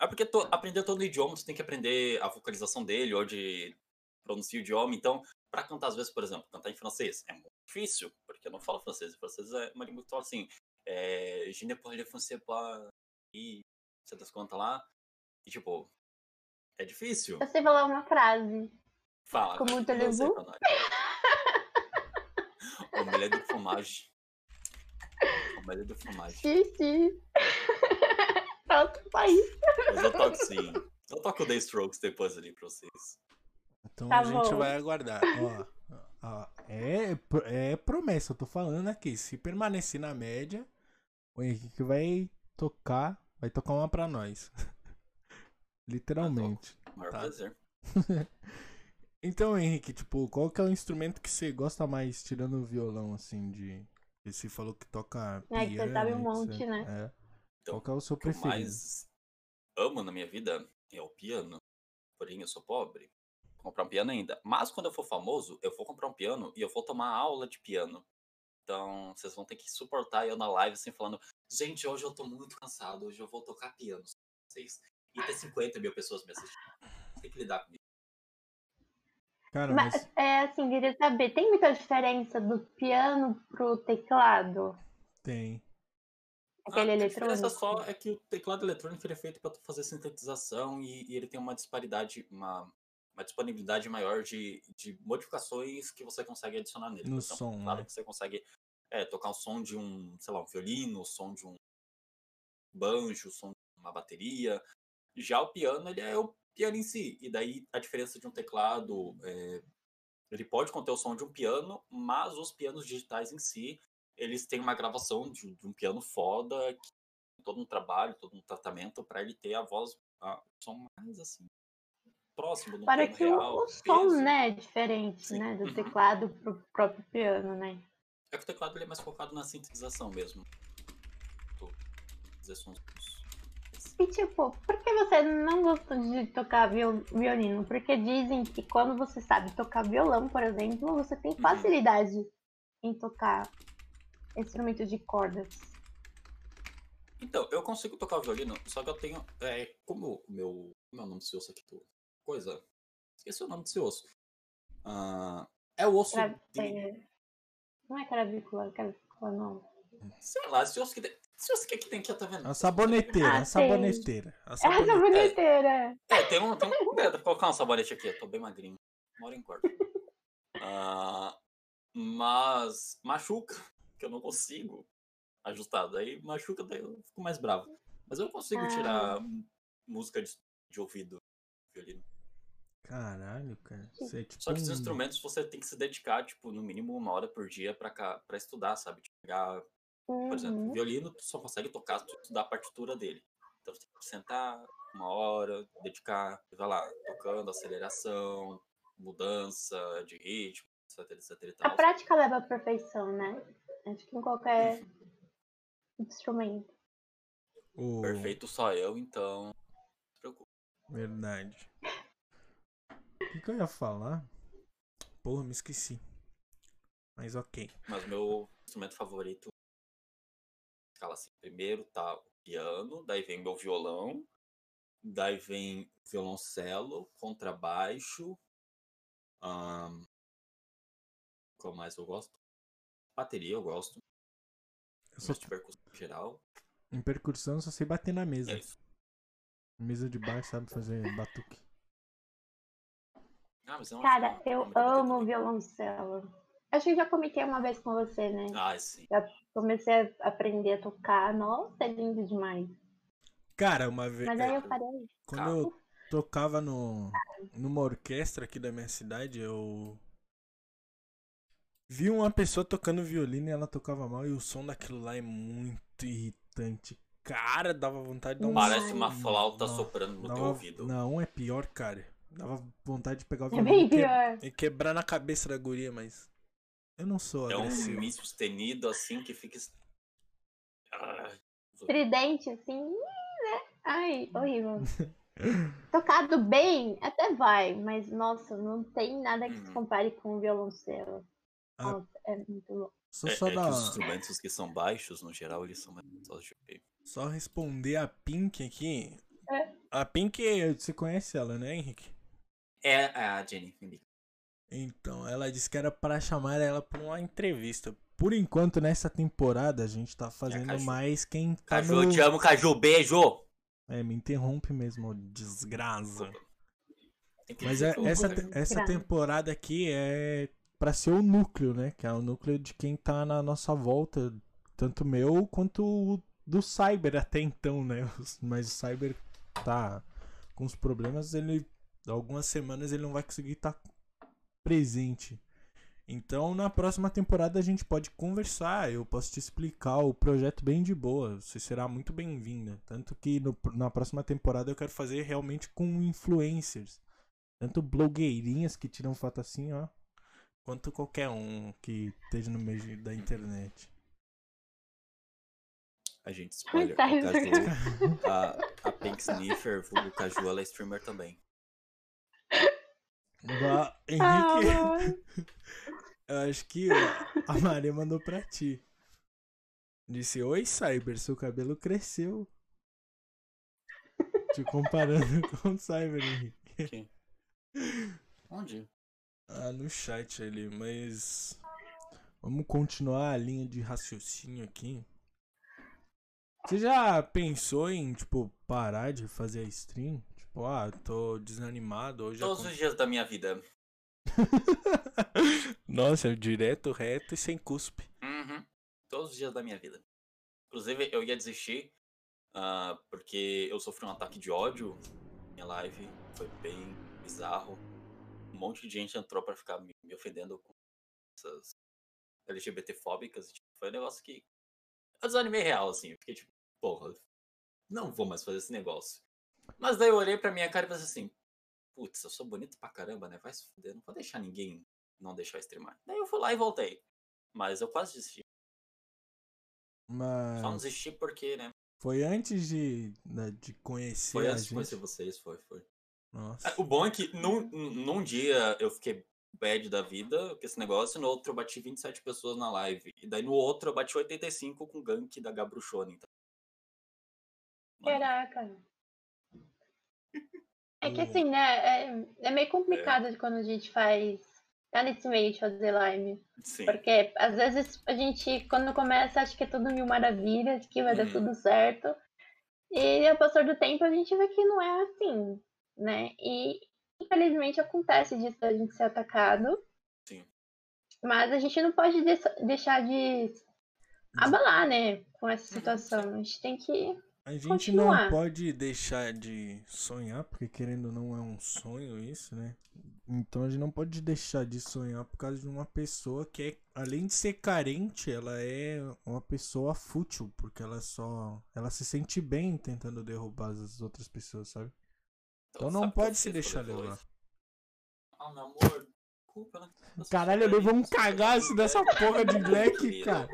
É porque to- aprender todo o idioma, você tem que aprender a vocalização dele, onde pronuncia o idioma. Então, pra cantar, às vezes, por exemplo, cantar em francês é muito difícil, porque eu não falo francês. O francês é uma língua que fala assim. É, Je ne parle français pas. E você das contas lá. E, tipo, é difícil. Eu sei falar uma frase. Fala. Com muito eu sei levu? pra nós. Omelete de fromage. Omelete de fromage. Xixi. Pronto, só isso. Mas eu toco sim. Eu toco The Strokes depois ali pra vocês. Então Tá a gente bom. vai aguardar. Ó, ó, é, é promessa, eu tô falando aqui. Se permanecer na média, o Henrique vai tocar, vai tocar uma pra nós. Literalmente. Maior Tá. prazer. Então, Henrique, tipo, qual que é o instrumento que você gosta mais, tirando o violão, assim, de... Você falou que toca É, que você piano, sabe um monte, etc. né? É. Então, Qual que é o seu O que eu preferido? mais amo na minha vida é o piano. Porém, eu sou pobre. Vou comprar um piano ainda. Mas quando eu for famoso, eu vou comprar um piano e eu vou tomar aula de piano. Então, vocês vão ter que suportar eu na live, assim, falando: Gente, hoje eu tô muito cansado, hoje eu vou tocar piano. Vocês. E ter 50 mil pessoas me assistindo. Tem que lidar comigo. Cara, Mas, mas... é assim, queria saber, tem muita diferença do piano pro teclado? Tem. Aquele Ah, eletrônico? A diferença só é que o teclado eletrônico ele é feito para fazer sintetização e, e ele tem uma disparidade, uma, uma disponibilidade maior de, de modificações que você consegue adicionar nele. No exemplo, som, Claro né? que você consegue é, tocar o som de um, sei lá, um violino, o som de um banjo, o som de uma bateria. Já o piano, ele é o piano em si. E daí a diferença de um teclado, é, ele pode conter o som de um piano, mas os pianos digitais em si, eles têm uma gravação de, de um piano foda, que tem todo um trabalho, todo um tratamento para ele ter a voz, a, o som mais assim, próximo do Para que o, real. o som, peso. né, é diferente, Sim. né, do Uhum. teclado pro próprio piano, né? É que o teclado ele é mais focado na sintetização mesmo. Tô fazer sons. E tipo, por que você não gosta de tocar viol- violino? Porque dizem que quando você sabe tocar violão, por exemplo, você tem Uhum. facilidade em tocar instrumentos de cordas. Então, eu consigo tocar violino, só que eu tenho. É, como o meu. Como é o nome desse osso aqui? Coisa. Esqueci o nome desse osso. Ah, é o osso. Cra- de- é, Não é cravícula, cravícula não. Sei lá, esse osso que tem. Esse osso que tem aqui, tá vendo? A saboneteira, Ah, a saboneteira. A É a saboneteira. saboneteira. É, tem um. Tem um é, pra colocar um sabonete aqui, eu tô bem magrinho. Moro em quarto. Ah, mas machuca, que eu não consigo ajustar. Daí machuca, daí eu fico mais bravo. Mas eu consigo Ah. tirar música de, de ouvido, violino. Caralho, cara. Isso é tipo Só que os um- instrumentos você tem que se dedicar, tipo, no mínimo uma hora por dia pra, cá- pra estudar, sabe? Tipo, por exemplo, Uhum. violino, tu só consegue tocar se tu estudar a partitura dele. Então você tem que sentar uma hora, dedicar, vai lá, tocando, aceleração, mudança de ritmo, etc, etc e A prática leva à perfeição, né? Acho que em qualquer Uhum. instrumento. o- Perfeito só eu, então. Não se preocupe. Verdade. O que, que eu ia falar? Porra, me esqueci. Mas ok. Mas meu instrumento favorito. Escala assim. Primeiro tá o piano, daí vem meu violão, daí vem violoncelo, contrabaixo. ahn, Qual mais eu gosto? Bateria eu gosto. Eu só, de percussão em geral. em percussão eu só sei bater na mesa. é. Mesa de bar sabe fazer batuque. Ah, mas é uma- Cara, eu amo violoncelo. Acho que eu já comentei uma vez com você, né? Ah, sim. Comecei a aprender a tocar. Nossa, é lindo demais. Cara, uma vez. Mas aí eu parei. Quando eu tocava no, numa orquestra aqui da minha cidade, eu vi uma pessoa tocando violino e ela tocava mal e o som daquilo lá é muito irritante. Cara, dava vontade de dar um Parece uma flauta Não, soprando no teu dava- ouvido. Não, é pior, cara. Dava vontade de pegar o É violino bem e, que- pior. e quebrar na cabeça da guria, mas eu não sou É um agressivo. mi sustenido assim que fica. Ah, Tridente, assim, né? Ai, horrível. Tocado bem, até vai, mas nossa, não tem nada que se Uhum. compare com o violoncelo. Ah. Nossa, é muito bom. Só, É, só, é os instrumentos que são baixos, no geral, eles são mais gostosos de só responder a Pink aqui. É. A Pink, você conhece ela, né, Henrique? É a Jenny. Então, ela disse que era para chamar ela para uma entrevista. Por enquanto, nessa temporada, a gente tá fazendo Caju. mais quem tá Caju, no... eu te amo, Caju. Beijo! É, me interrompe mesmo, desgraça. Mas é- essa, essa temporada aqui é pra ser o núcleo, né? Que é o núcleo de quem tá na nossa volta. Tanto meu quanto o do Cyber até então, né? Mas o Cyber tá com os problemas, ele. Algumas semanas ele não vai conseguir estar presente. Então, na próxima temporada a gente pode conversar, eu posso te explicar o projeto bem de boa, você será muito bem-vinda. Tanto que no- na próxima temporada eu quero fazer realmente com influencers. Tanto blogueirinhas que tiram foto assim, ó, quanto qualquer um que esteja no meio da internet. A gente spoiler. Tá, a Caju, a, a Pink Sniffer, vulgo Caju, ela é streamer também. Bah, Ah, Henrique, mano. eu acho que a Maria mandou pra ti. Disse, oi Cyber, seu cabelo cresceu. Te comparando com o Cyber, Henrique. Onde? Ah, no chat ali, mas. Vamos continuar a linha de raciocínio aqui. Você já pensou em, tipo, parar de fazer a stream? Tipo, ah, tô desanimado hoje. Todos os dias da minha vida. Nossa, direto, reto e sem cuspe. Uhum. Todos os dias da minha vida. Inclusive, eu ia desistir, ah, porque eu sofri um ataque de ódio. Minha live foi bem bizarro. Um monte de gente entrou pra ficar me, me ofendendo com essas LGBT-fóbicas. tipo, foi um negócio que. Eu desanimei real, assim. Fiquei tipo, porra, não vou mais fazer esse negócio. Mas daí eu olhei pra minha cara e pensei assim: putz, eu sou bonito pra caramba, né? Vai se fuder, não vou deixar ninguém não deixar eu streamar. Daí eu fui lá e voltei. Mas eu quase desisti. Mas. Só não desisti porque, né? Foi antes de, né, de conhecer Foi a antes de conhecer vocês, foi, foi. Nossa. É, O bom é que num, num dia eu fiquei bad da vida com esse negócio, e no outro eu bati 27 pessoas na live. E daí no outro eu bati 85 com o gank da Gabruchona. Então. Caraca. É que Hum. assim, né? É, é meio complicado quando a gente faz. Tá nesse meio de fazer live. Sim. Porque às vezes a gente, quando começa, acha que é tudo mil maravilhas, que vai dar Uhum. tudo certo. E ao passar do tempo a gente vê que não é assim, né? E infelizmente acontece disso a gente ser atacado. Sim. Mas a gente não pode deixar de abalar, né? Com essa situação. A gente tem que. A gente continuar. não pode deixar de sonhar, porque querendo ou não é um sonho isso, né? Então a gente não pode deixar de sonhar por causa de uma pessoa que é, além de ser carente, ela é uma pessoa fútil, porque ela só, ela se sente bem tentando derrubar as outras pessoas, sabe? Então não sabe pode se deixar levar. Ah, meu amor. Desculpa, né? Caralho, um eu sou cagaço dessa né? porra de black, Querido. cara.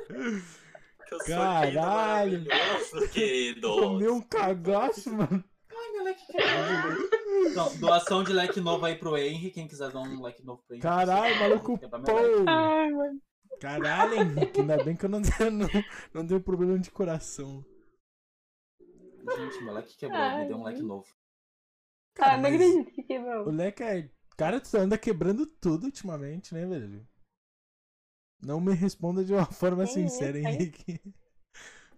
Que eu sou Caralho. querido, maravilhoso, querido. Comeu um cagaço, mano. Ai, meu leque quebrado. Então, doação de leque novo aí pro Henry. Quem quiser dar um leque novo pro Henry. Caralho, maluco. Ai, mano. Caralho, Henrique, ainda bem que eu não tenho, não, não tenho problema de coração. Gente, meu leque quebrou. Ai, Me deu um leque novo. Cara, ah, não acredito que o quebrou. Leque é. Cara, tu anda quebrando tudo ultimamente, né, velho? Não me responda de uma forma Sim, sincera. Henrique.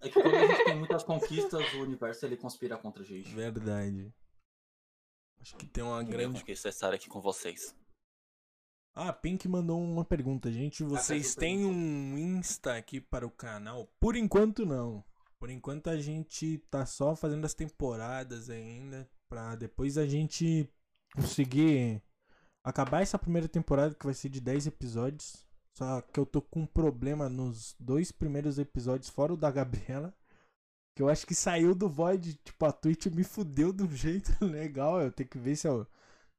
É que quando a gente tem muitas conquistas, o universo ele conspira contra a gente. Verdade. Acho que tem uma Eu grande. conquista estar aqui com vocês. Ah, Pink mandou uma pergunta, gente. Vocês têm um Insta aqui para o canal? Por enquanto, não. Por enquanto, a gente tá só fazendo as temporadas ainda. Pra depois a gente conseguir acabar essa primeira temporada, que vai ser de 10 episódios. Só que eu tô com um problema nos dois primeiros episódios, fora o da Gabriela. Que eu acho que saiu do Void. Tipo, a Twitch me fudeu de um jeito legal. Eu tenho que ver se, eu,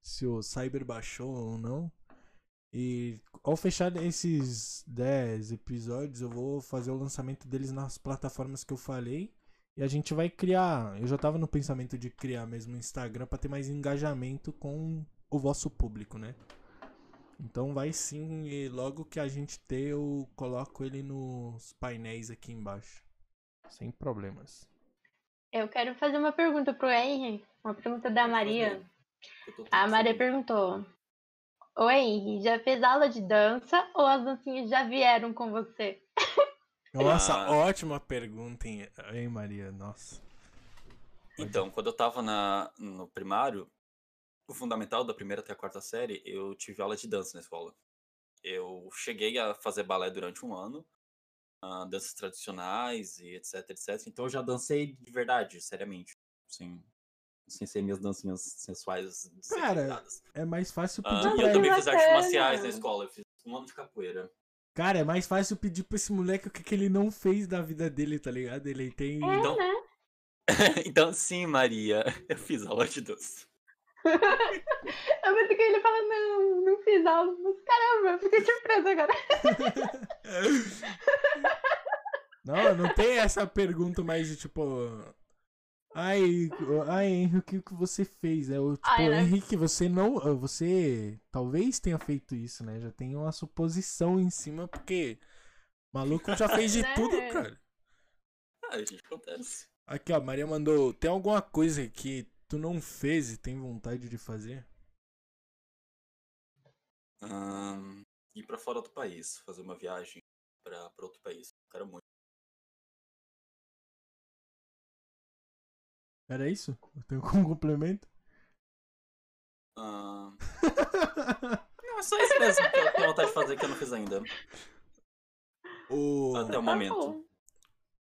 se o Cyber baixou ou não. E ao fechar esses 10 episódios, eu vou fazer o lançamento deles nas plataformas que eu falei. E a gente vai criar. Eu já tava no pensamento de criar mesmo o Instagram pra ter mais engajamento com o vosso público, né? Então vai sim, e logo que a gente ter, eu coloco ele nos painéis aqui embaixo. Sem problemas. Eu quero fazer uma pergunta pro Henry. Uma pergunta da Maria. A Maria perguntou: Ô Henry, já fez aula de dança ou as dancinhas já vieram com você? Nossa, Ah. ótima pergunta, hein, hein, Maria? Nossa. Então, quando eu tava na, no primário, o fundamental da primeira até a quarta série, eu tive aula de dança na escola. Eu cheguei a fazer balé durante um ano, ah, danças tradicionais e etc, etc. Então eu já dancei de verdade, seriamente. Sem, sem ser minhas dancinhas sensuais Cara. É mais fácil Ah, pedir pra eu também fiz artes marciais na escola, eu fiz um ano de capoeira. Cara, é mais fácil pedir pra esse moleque o que, que ele não fez da vida dele, tá ligado? Ele tem. Então, então sim, Maria, eu fiz aula de dança. Eu pensei que ele fala, não, não fiz aula. Mas caramba, eu fiquei surpresa agora. Não, não tem essa pergunta mais de tipo. Ai, ai, Henrique, o que, você fez? É o tipo, Ai, né? Henrique, você não. Você talvez tenha feito isso, né? Já tem uma suposição em cima, porque. Maluco já fez de Né? tudo, cara. Ah, gente acontece. Aqui, ó, Maria mandou. Tem alguma coisa que tu não fez e tem vontade de fazer? Ahn, ir pra fora do país, fazer uma viagem pra, pra outro país. Quero muito. Era isso? Eu tenho como complemento? Ahn, não, é só isso mesmo que eu tenho vontade de fazer que eu não fiz ainda. o... Até o Tá momento.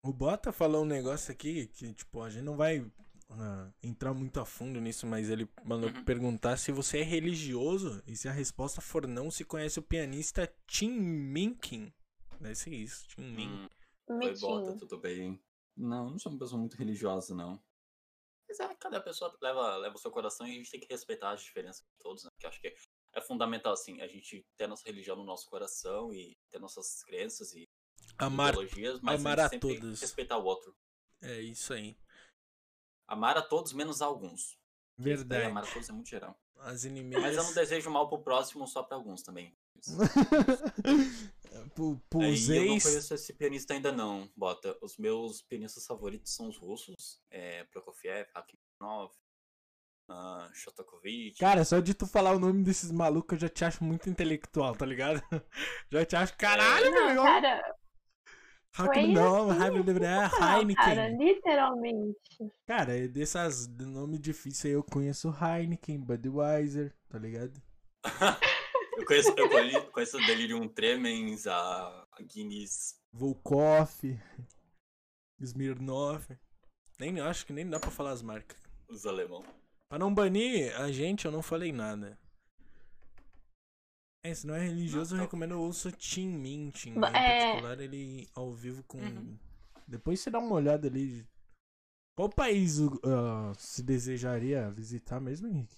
O Bota falou um negócio aqui que, tipo, a gente não vai ah, entrar muito a fundo nisso, mas ele mandou Uhum. perguntar se você é religioso e se a resposta for não, se conhece o pianista Tim Minkin. Deve ser isso, Tim Minkin. Hum, Oi, bota, tudo bem? Não, não sou uma pessoa muito religiosa, não. Mas é, cada pessoa leva, leva o seu coração e a gente tem que respeitar as diferenças de todos, né? Que eu acho que é fundamental, assim, a gente ter a nossa religião no nosso coração e ter nossas crenças e Amar. ideologias, mas amar a a todos. respeitar o outro. É isso aí. Amar a todos menos a alguns. Verdade. Amar a todos é muito geral. As inimigas. Mas eu não desejo mal pro próximo só pra alguns também. É, e eu não conheço esse pianista ainda não, Bota. Os meus pianistas favoritos são os russos, é, Prokofiev, Rachmaninoff, uh, Shostakovich. Cara, só de tu falar o nome desses malucos eu já te acho muito intelectual, tá ligado? Já te acho. Caralho, Não, meu! cara, Rachmaninoff, assim, Rachmaninoff, não, cara, Heineken. literalmente. Cara, é dessas de nome difícil aí eu conheço Heineken, Budweiser, tá ligado? Eu conheço, eu conhe- conheço o Delirium Tremens, a Guinness. Volkov, Smirnoff. Nem, eu acho que nem dá pra falar as marcas. Os alemão. Pra não banir a gente, eu não falei nada. É, se não é religioso, eu Não, tá. recomendo o ouça Tim. Em é. particular, ele ao vivo com. Uhum. Depois você dá uma olhada ali. Qual país uh, se desejaria visitar mesmo, Henrique?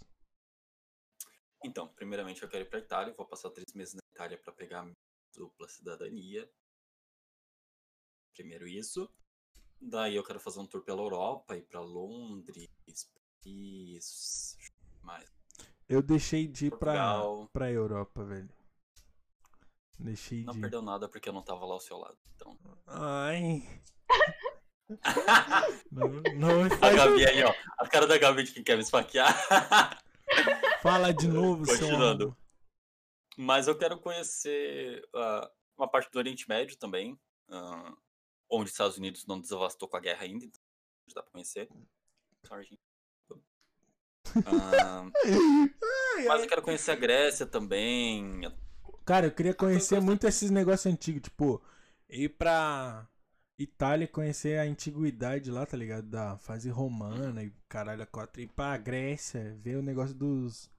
Então, primeiramente eu quero ir pra Itália. Vou passar três meses na Itália pra pegar dupla cidadania. Primeiro isso. Daí eu quero fazer um tour pela Europa, ir pra Londres, Paris, mais Eu deixei de ir pra, Portugal. pra Europa, velho. Deixei Não de. perdeu nada porque eu não tava lá ao seu lado. Então. Ai. não, não me A Gabi aí, ó. A cara da Gabi de quem quer me esfaquear. Fala de novo, seu Continuando. Mas eu quero conhecer ah, uma parte do Oriente Médio também. ah, onde os Estados Unidos não desavastou com a guerra ainda. Então dá pra conhecer. Sorry. Ah, mas eu quero conhecer a Grécia também. Cara, eu queria conhecer muito esses negócios antigos, tipo, ir pra Itália e conhecer a antiguidade lá, tá ligado? Da fase romana e caralho, a quatro. Ir pra Grécia, ver o negócio dos,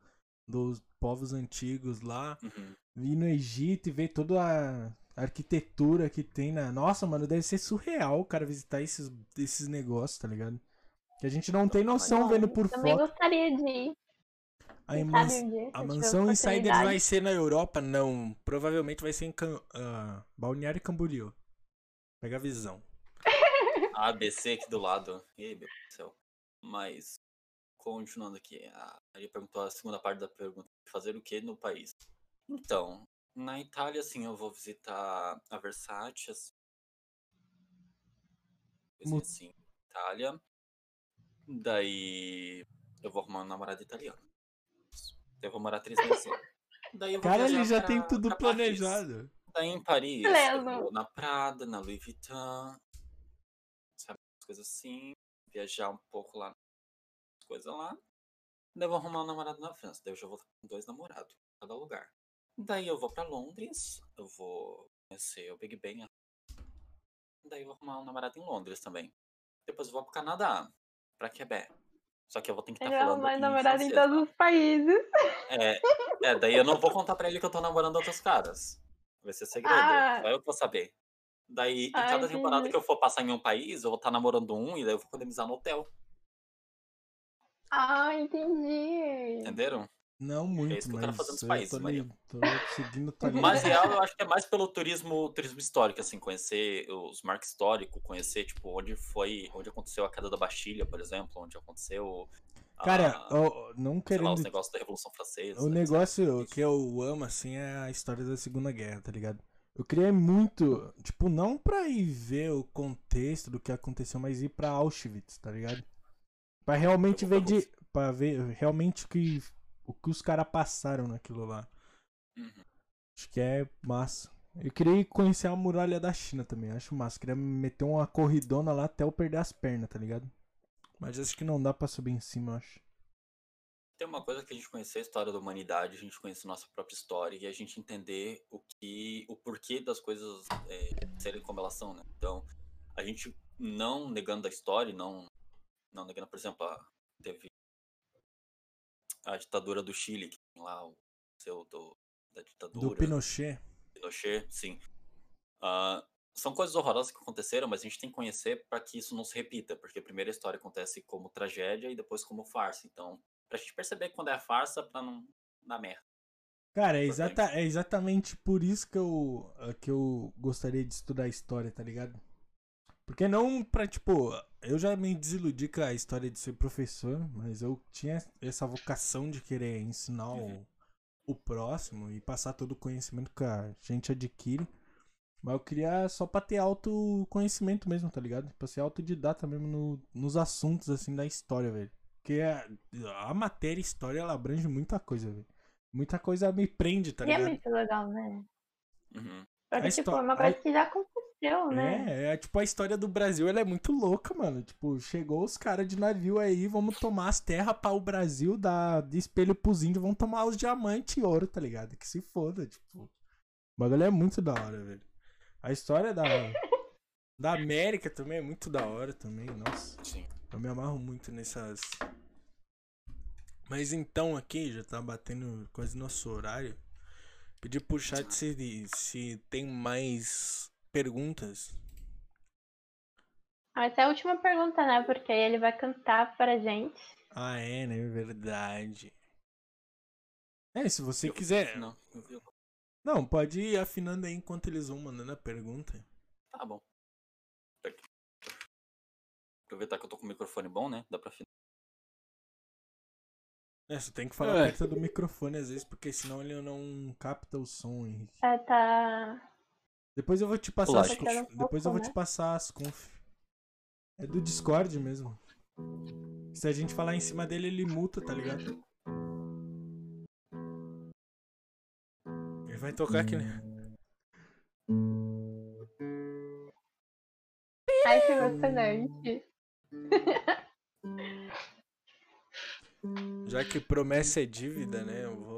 dos povos antigos lá. Uhum. Ir no Egito e ver toda a arquitetura que tem na. Nossa, mano, deve ser surreal, cara, visitar esses, esses negócios, tá ligado? Que a gente não tem noção vendo por Também foto. gostaria de ir. A, um se a eu mansão Insiders vai ser na Europa? Não. Provavelmente vai ser em Cam... ah, Balneário Camboriú. Pega a visão. A ABC aqui do lado. Ei, meu Deus do céu. Mas, continuando aqui. A Maria perguntou a segunda parte da pergunta. Fazer o que no país? Então, na Itália, assim, eu vou visitar a Versace. Assim, assim, Itália. Daí, eu vou arrumar um namorado italiano. Eu vou morar três meses lá. Daí eu vou Cara, ele já tem pra- tudo pra Paris. planejado. Daí em Paris, Beleza. eu vou na Prada, na Louis Vuitton, sabe, umas coisas assim, viajar um pouco lá, coisa lá. Daí eu vou arrumar um namorado na França, daí eu já vou com dois namorados em cada lugar. Daí eu vou pra Londres, eu vou conhecer o Big Ben. Daí eu vou arrumar um namorado em Londres também. Depois eu vou pro Canadá, pra Quebec. Só que eu vou ter que estar Ele é falando mais namorado em todos os países. é, é, daí eu não vou contar pra ele que eu tô namorando outros caras. Vai ser segredo. Ah. Só eu vou saber. Daí, em Ah, cada temporada que eu for passar em um país, eu vou estar namorando um e daí eu vou economizar no hotel. Ah, entendi. Entenderam? Não muito, isso que eu mas quero fazer nos eu países, tô, Maria. tô seguindo. Mas real, eu acho que é mais pelo turismo, turismo histórico, assim, conhecer os marcos históricos, conhecer, tipo, onde foi, onde aconteceu a queda da Bastilha, por exemplo, onde aconteceu. a- Cara, ó, não sei lá, querendo. os negócios da Revolução Francesa. O etc. negócio que eu amo, assim, é a história da Segunda Guerra, tá ligado? Eu queria muito, tipo, não pra ir ver o contexto do que aconteceu, mas ir pra Auschwitz, tá ligado? Pra realmente Eu ver de. Pra ver realmente o que, o que os caras passaram naquilo lá. Uhum. Acho que é massa. Eu queria conhecer a muralha da China também, acho massa. Queria meter uma corridona lá até eu perder as pernas, tá ligado? Mas acho que não dá pra subir em cima, acho. Tem uma coisa que a gente conhecer a história da humanidade, a gente conhecer nossa própria história e a gente entender o que, o porquê das coisas é, serem como elas são, né? Então, a gente não negando a história, não, não negando, por exemplo, a, teve a ditadura do Chile, que tem lá o seu do, da ditadura. Do Pinochet. Pinochet, sim. Ah, são coisas horrorosas que aconteceram, mas a gente tem que conhecer para que isso não se repita, porque primeiro a história acontece como tragédia e depois como farsa. Então, pra gente perceber quando é farsa pra não dar merda. Cara, é, exata, é exatamente por isso que eu, eh, que eu gostaria de estudar história, tá ligado? Porque não pra, tipo, eu já me desiludi com a história de ser professor, mas eu tinha essa vocação de querer ensinar Uhum. o, o próximo e passar todo o conhecimento que a gente adquire. Mas eu queria só pra ter autoconhecimento mesmo, tá ligado? Pra ser autodidata mesmo no, nos assuntos, assim, da história, velho. Porque a, a matéria história, ela abrange muita coisa, velho. Muita coisa me prende, tá E é ligado? muito legal, né? Uhum. Porque, A tipo, é uma a- coisa que já aconteceu, né? É, é, tipo, a história do Brasil, ela é muito louca, mano. Tipo, chegou os caras de navio aí, vamos tomar as terras para o Brasil, dar de espelho pros índios, vamos tomar os diamantes e ouro, tá ligado? Que se foda, tipo. O bagulho é muito da hora, velho. A história da, Da América também é muito da hora também, nossa. Sim. Eu me amarro muito nessas. Mas então aqui, já tá batendo quase nosso horário. Pedir pro chat se, se tem mais perguntas. Ah, Essa é a última pergunta, né? Porque aí ele vai cantar pra gente. Ah, é, né? Verdade. É, se você quiser. Não, viu? Não, pode ir afinando aí enquanto eles vão mandando a pergunta. Tá bom. Aqui. Aproveitar que eu tô com o microfone bom, né? Dá pra afinar. É, você tem que falar É. perto do microfone às vezes, porque senão ele não capta o som, Henrique. É, tá. Depois eu vou te passar as conf... Depois eu vou né? te passar as conf. É do Discord mesmo. Se a gente falar em cima dele, ele multa, tá ligado? Ele vai tocar aqui, né? Ai, que emocionante. Já que promessa é dívida, né? Eu vou.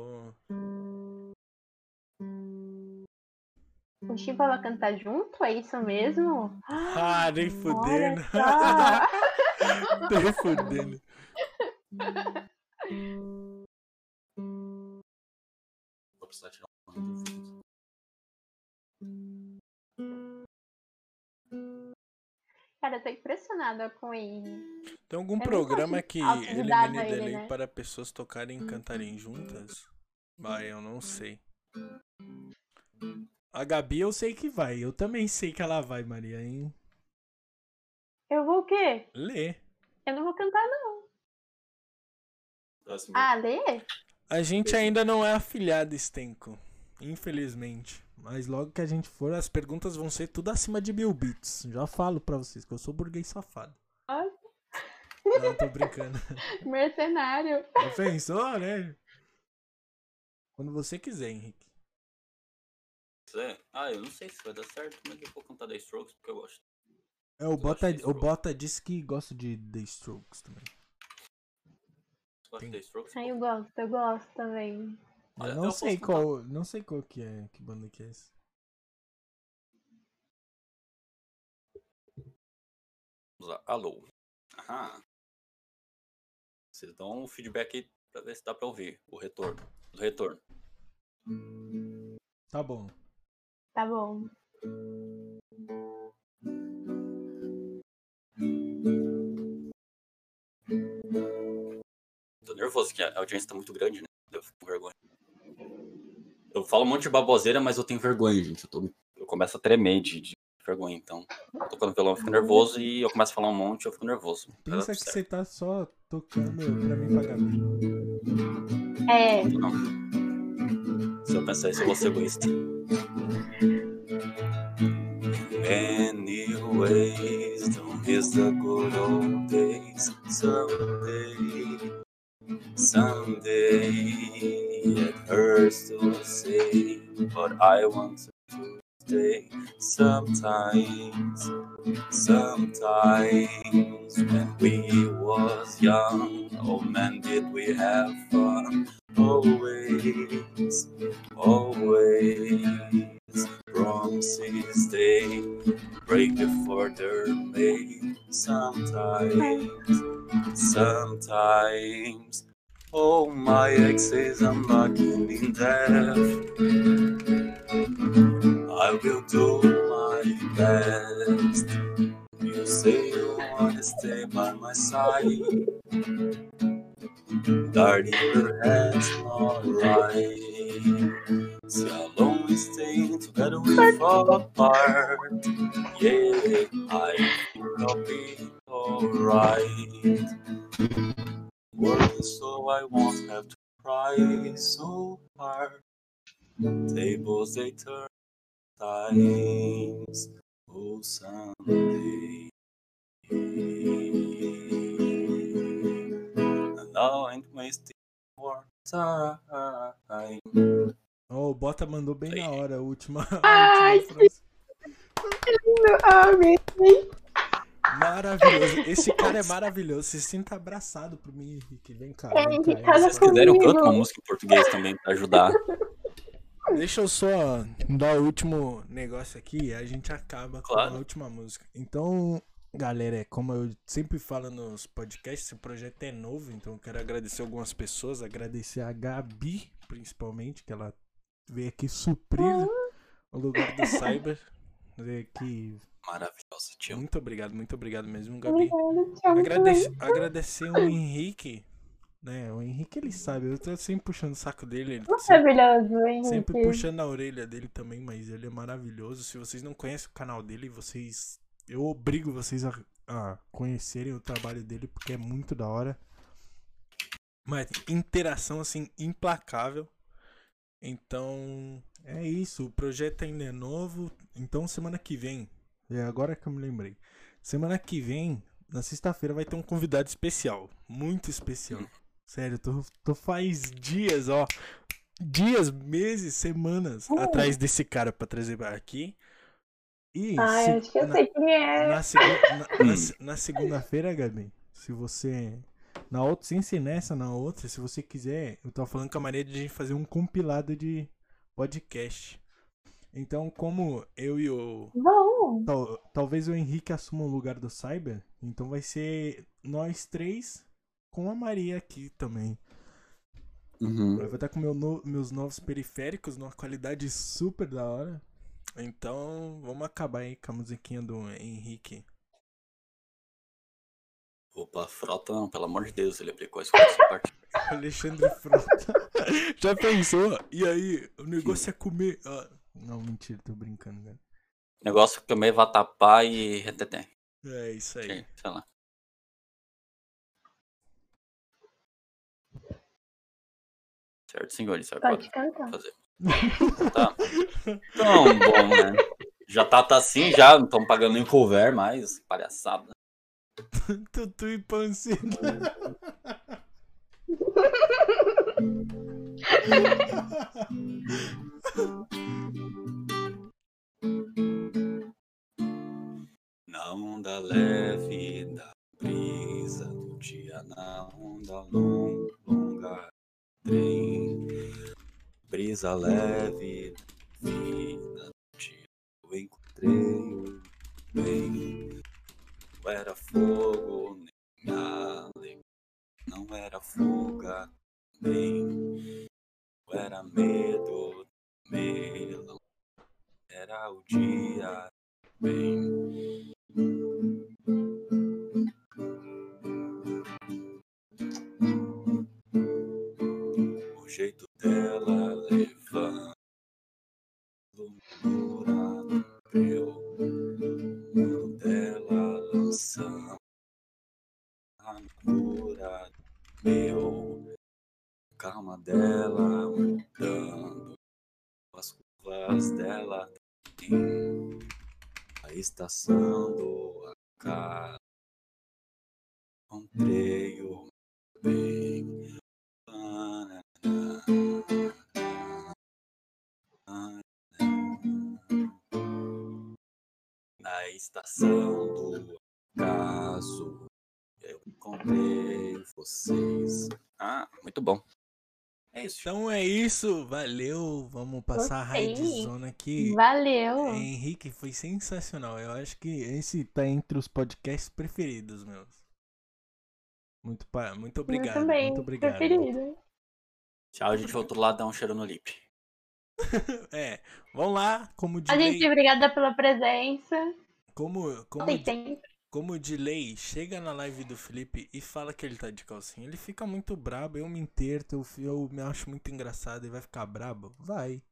O Chico vai cantar junto? É isso mesmo? Ah, nem fudendo. Nem fudendo. Vou precisar tirar um. Cara, eu tô impressionada com ele. Tem algum Eu nem programa que elimine ele, delay né? para pessoas tocarem e cantarem juntas? Vai, eu não sei. A Gabi eu sei que vai. Eu também sei que ela vai, Maria, hein? Eu vou o quê? Lê. Eu não vou cantar, não. Próximo. Ah, lê? A gente ainda não é afiliado, Stenko. Infelizmente. Mas logo que a gente for, as perguntas vão ser tudo acima de mil bits. Já falo pra vocês que eu sou burguês safado. Ai. Não, tô brincando. Mercenário. Já Pensou, né? Quando você quiser, Henrique. Você? Ah, eu não sei se vai dar certo, mas eu vou cantar The Strokes porque eu gosto. É, o Eu Bota, o. Bota disse que gosta de The Strokes também. Gosta de The Strokes? Ai, eu gosto, eu gosto também. Olha, Eu eu não posso sei cantar. qual, não sei qual que é, que banda que é essa. Vamos lá. Alô. Aham. Vocês dão um feedback aí pra ver se dá pra ouvir o retorno. O retorno. Tá bom. Tá bom. Tô nervoso, que a audiência tá muito grande, né? Eu fico com vergonha. Eu falo um monte de baboseira, mas eu tenho vergonha, gente. Eu, tô- eu começo a tremer de, de vergonha, então. Eu tocando violão, eu fico nervoso e eu começo a falar um monte, eu fico nervoso. Pensa dá que certo. você tá só tocando pra mim pra Gabi. É, Não. Se eu pensar isso, eu vou ser egoísta. Anyways, don't miss the good old days. Someday, someday, it hurts to say, but I want stay. Sometimes, sometimes, when we was young, oh man, did we have fun? Always, always, promises they break before they're made. Sometimes, sometimes, oh my exes, I'm knocking in death. I will do my best. You say you wanna stay by my side. Darling, that's not right. See how long we stay together, we fall apart. Yeah, I think I'll be alright. Working so I won't have to cry so hard. Tables they turn times. Oh, someday. And now I ain't wasting more time. Ó, o Bota mandou bem na hora a última. a Ai, última frase. Amém. Maravilhoso. Esse cara é maravilhoso. Se sinta abraçado por mim, Henrique. Vem cá. É, Vem cá, Se quiserem, eu canto uma música em português também pra ajudar. Deixa eu só dar o último negócio aqui e a gente acaba com Claro. a última música. Então, galera, é como eu sempre falo nos podcasts, esse projeto é novo, então eu quero agradecer algumas pessoas, agradecer a Gabi, principalmente, que ela veio aqui suprir o lugar do Cyber. Veio aqui. Maravilhosa, amo. Muito obrigado, muito obrigado mesmo, Gabi. Obrigada, te amo Agradece, agradecer o Henrique, né? O Henrique ele sabe, eu tô sempre puxando o saco dele, ele também. sempre, Maravilhoso, Henrique. sempre puxando a orelha dele também, mas ele é maravilhoso. Se vocês não conhecem o canal dele, vocês. Eu obrigo vocês a, a conhecerem o trabalho dele, porque é muito da hora. Mas interação assim, implacável. Então, é isso. O projeto ainda é novo. Então, semana que vem. É agora que eu me lembrei. Semana que vem, na sexta-feira, vai ter um convidado especial. Muito especial. Sério, tô, tô faz dias, ó. Dias, meses, semanas Uh. atrás desse cara pra trazer aqui. E Ai, se- acho que eu na- sei quem é. na, segu- na- na se- na segunda-feira, Gabi, se você. Na outra, sem ser nessa, na outra, se você quiser, eu tô falando com a Maria de a gente fazer um compilado de podcast. Então, como eu e o. Bom, tal- talvez o Henrique assuma o lugar do Cyber, então vai ser nós três com a Maria aqui também. Uhum. Eu vou estar com meu no- meus novos periféricos numa qualidade super da hora. Então, vamos acabar aí com a musiquinha do Henrique. Opa, frota não, pelo amor de Deus, ele aplicou isso essa parte. Alexandre Frota. Já pensou? E aí, o negócio é comer. Ah, não, mentira, tô brincando, cara. Negócio que comer vatapá e reteté. É isso aí. Sei lá. Certo, senhores, senhor, pode pode cantar. fazer. Tá. Então, bom, né? Já tá, tá assim, já, não estão pagando nem cover mais, palhaçada. Tutu e. Na onda leve da brisa do dia, na onda long- longa trem. Brisa leve da vida do dia, eu encontrei bem. Fogo, nem alegria, não era fuga, nem. Era medo, melão, era o dia bem. A cura meu calma dela mudando as curvas dela tem a estação do acaso. Encontrei o bem na estação vocês ah muito bom é isso Então é isso, valeu. Vamos passar a Gostei. raidzona aqui. Valeu. Henrique, foi sensacional. Eu acho que esse tá entre os podcasts preferidos meus. Muito, muito obrigado. Eu também, muito obrigado. preferido. tchau a gente voltou lá dar um cheiro no lip É, vamos lá, como de A gente, obrigada pela presença. como, como, de. Como de lei, chega na live do Felipe e fala que ele tá de calcinha. Ele fica muito brabo, eu me interto, eu, eu me acho muito engraçado e vai ficar brabo? Vai.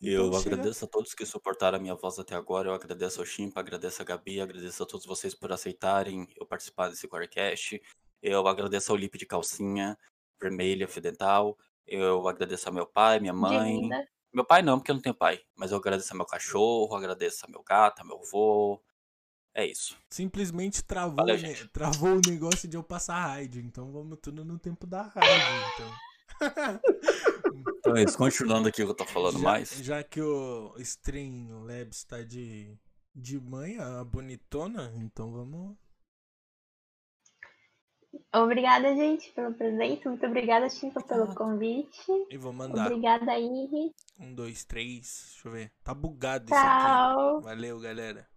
Eu Então chega- agradeço a todos que suportaram a minha voz até agora. Eu agradeço ao Chimpa, agradeço a Gabi, agradeço a todos vocês por aceitarem eu participar desse Corecast. Eu agradeço ao Lipe de calcinha, vermelha, fio dental. Eu agradeço ao meu pai, minha mãe. Meu pai não, porque eu não tenho pai. Mas eu agradeço ao meu cachorro, agradeço ao meu gato, ao meu avô. É isso. Simplesmente travou, Valeu, gente. travou o negócio de eu passar raid. Então vamos tudo no tempo da raid. Então. Então é isso. Continuando aqui o que eu tô falando já, mais. Já que o Stream Labs tá de, de a bonitona, então vamos. Obrigada, gente, pela presença. Muito obrigada, Chico, pelo convite. E vou mandar. Obrigada, Henry. Um, dois, três. Deixa eu ver. Tá bugado isso aqui. Tchau. Valeu, galera.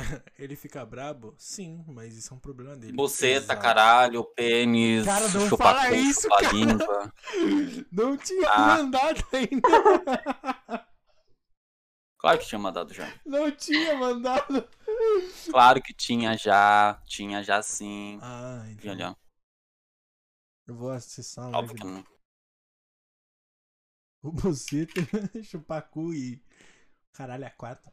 Ele fica brabo? Sim, mas isso é um problema dele. Buceta, Exato. caralho, pênis, Cara, não chupa fala cu, isso, chupa cara. língua. Não tinha Ah. mandado ainda. Claro que tinha mandado já. Não tinha mandado. Claro que tinha já. Tinha já sim. Ah, então. olha, Eu vou acessar a óbvio que não. o Buceta, Chupacu e Caralho a quatro.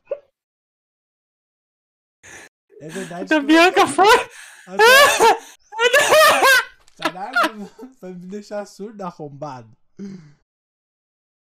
É verdade. Da que- Bianca foi! Caralho, vai me deixar surdo arrombado.